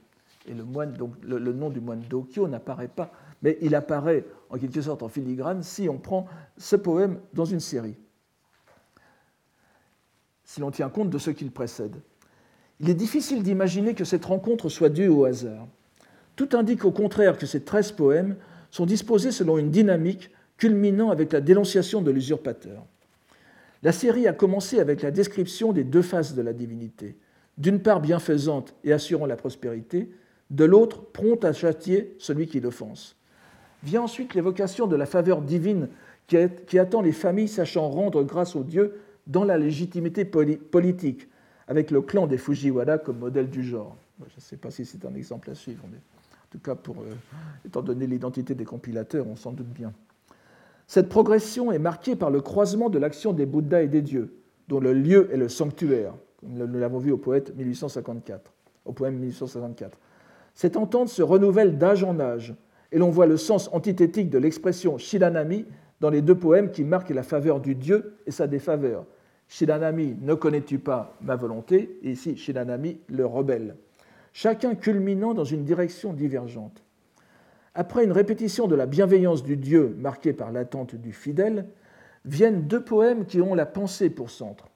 Et le, nom du moine Dokyo n'apparaît pas, mais il apparaît en quelque sorte en filigrane si on prend ce poème dans une série si l'on tient compte de ce qu'il précède. Il est difficile d'imaginer que cette rencontre soit due au hasard. Tout indique au contraire que ces treize poèmes sont disposés selon une dynamique culminant avec la dénonciation de l'usurpateur. La série a commencé avec la description des deux faces de la divinité, d'une part bienfaisante et assurant la prospérité, de l'autre prompte à châtier celui qui l'offense. Vient ensuite l'évocation de la faveur divine qui, attend les familles sachant rendre grâce aux dieux dans la légitimité politique, avec le clan des Fujiwara comme modèle du genre. Je ne sais pas si c'est un exemple à suivre, mais en tout cas, pour, euh, étant donné l'identité des compilateurs, on s'en doute bien. Cette progression est marquée par le croisement de l'action des Bouddhas et des dieux, dont le lieu est le sanctuaire, comme nous l'avons vu au, poète 1854, au poème 1854. Cette entente se renouvelle d'âge en âge, et l'on voit le sens antithétique de l'expression Shiranami dans les deux poèmes qui marquent la faveur du Dieu et sa défaveur. Shiranami, ne connais-tu pas ma volonté? Et ici, Shiranami, le rebelle. Chacun culminant dans une direction divergente. Après une répétition de la bienveillance du Dieu marquée par l'attente du fidèle, viennent deux poèmes qui ont la pensée pour centre.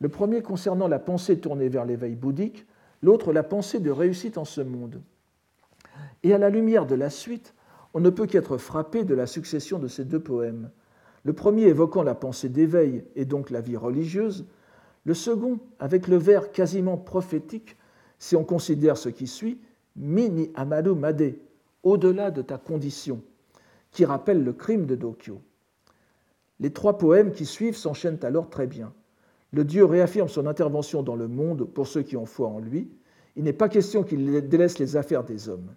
Le premier concernant la pensée tournée vers l'éveil bouddhique, l'autre la pensée de réussite en ce monde. Et à la lumière de la suite, on ne peut qu'être frappé de la succession de ces deux poèmes. Le premier évoquant la pensée d'éveil et donc la vie religieuse, le second avec le vers quasiment prophétique, si on considère ce qui suit, Mini Amado Made, au-delà de ta condition, qui rappelle le crime de Dokyo. Les trois poèmes qui suivent s'enchaînent alors très bien. Le Dieu réaffirme son intervention dans le monde pour ceux qui ont foi en lui. Il n'est pas question qu'il délaisse les affaires des hommes.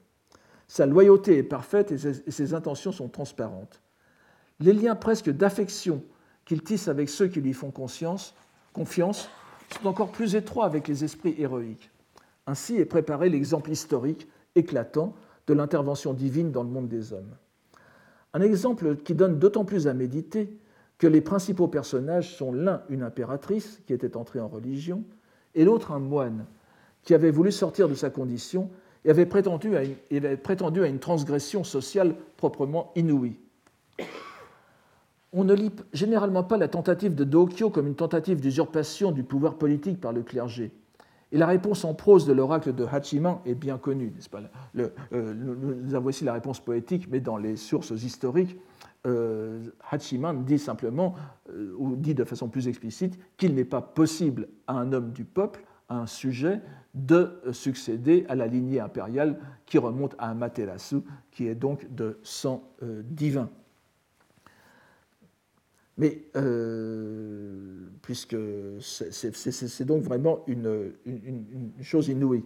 Sa loyauté est parfaite et ses intentions sont transparentes. Les liens presque d'affection qu'il tisse avec ceux qui lui font confiance sont encore plus étroits avec les esprits héroïques. Ainsi est préparé l'exemple historique éclatant de l'intervention divine dans le monde des hommes. Un exemple qui donne d'autant plus à méditer que les principaux personnages sont l'un une impératrice qui était entrée en religion et l'autre un moine qui avait voulu sortir de sa condition et avait prétendu à une, transgression sociale proprement inouïe. On ne lit généralement pas la tentative de Dokyo comme une tentative d'usurpation du pouvoir politique par le clergé. Et la réponse en prose de l'oracle de Hachiman est bien connue, n'est-ce pas? Euh, Nous avons ici la réponse poétique, mais dans les sources historiques, euh, Hachiman dit simplement, euh, ou dit de façon plus explicite, qu'il n'est pas possible à un homme du peuple, un sujet, de succéder à la lignée impériale qui remonte à Amaterasu, qui est donc de sang divin. Mais euh, puisque c'est donc vraiment une, chose inouïe.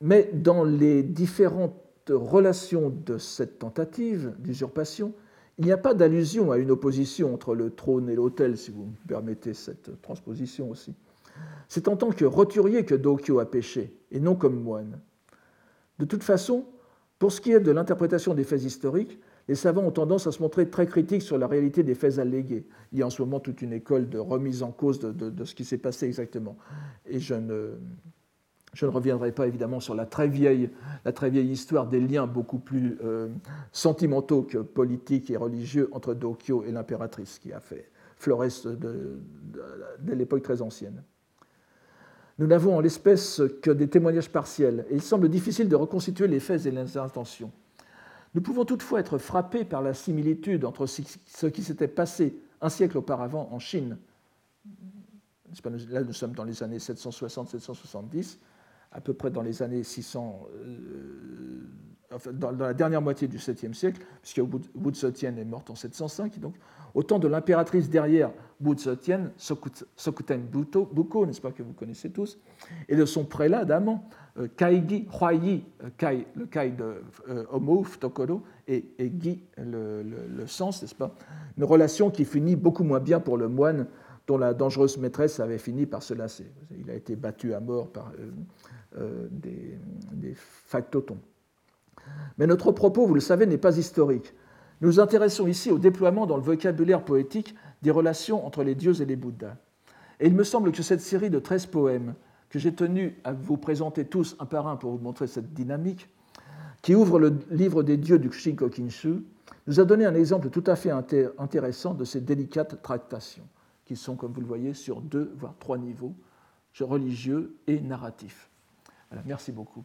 Mais dans les différentes relations de cette tentative d'usurpation, il n'y a pas d'allusion à une opposition entre le trône et l'autel, si vous me permettez cette transposition aussi. C'est en tant que roturier que Dokyo a péché, et non comme moine. De toute façon, pour ce qui est de l'interprétation des faits historiques, les savants ont tendance à se montrer très critiques sur la réalité des faits allégués. Il y a en ce moment toute une école de remise en cause de, ce qui s'est passé exactement. Et je ne, reviendrai pas évidemment sur la très vieille, histoire des liens beaucoup plus euh, sentimentaux que politiques et religieux entre Dokyo et l'impératrice, qui a fait florès dès l'époque très ancienne. Nous n'avons en l'espèce que des témoignages partiels, et il semble difficile de reconstituer les faits et les intentions. Nous pouvons toutefois être frappés par la similitude entre ce qui s'était passé un siècle auparavant en Chine. Là, nous sommes dans les années 760-770, à peu près dans les années 600, dans, la dernière moitié du 7e siècle, puisque Wu Tse-Tien est morte en 705. Donc, au temps de l'impératrice derrière Wu Tse-Tien, Sokuten Buko, n'est-ce pas, que vous connaissez tous, et de son prélat d'amant, euh, Kaigi Huayi, euh, le Kai de euh, Omouf Tokoro, et, et le, sens, n'est-ce pas Une relation qui finit beaucoup moins bien pour le moine dont la dangereuse maîtresse avait fini par se lasser. Il a été battu à mort par des, des factotons. Mais notre propos, vous le savez, n'est pas historique. Nous nous intéressons ici au déploiement dans le vocabulaire poétique des relations entre les dieux et les Bouddhas. Et il me semble que cette série de 13 poèmes, que j'ai tenu à vous présenter tous un par un pour vous montrer cette dynamique, qui ouvre le livre des dieux du Shinko Kinshu, nous a donné un exemple tout à fait intéressant de ces délicates tractations, qui sont, comme vous le voyez, sur deux, voire trois niveaux, religieux et narratifs. merci beaucoup.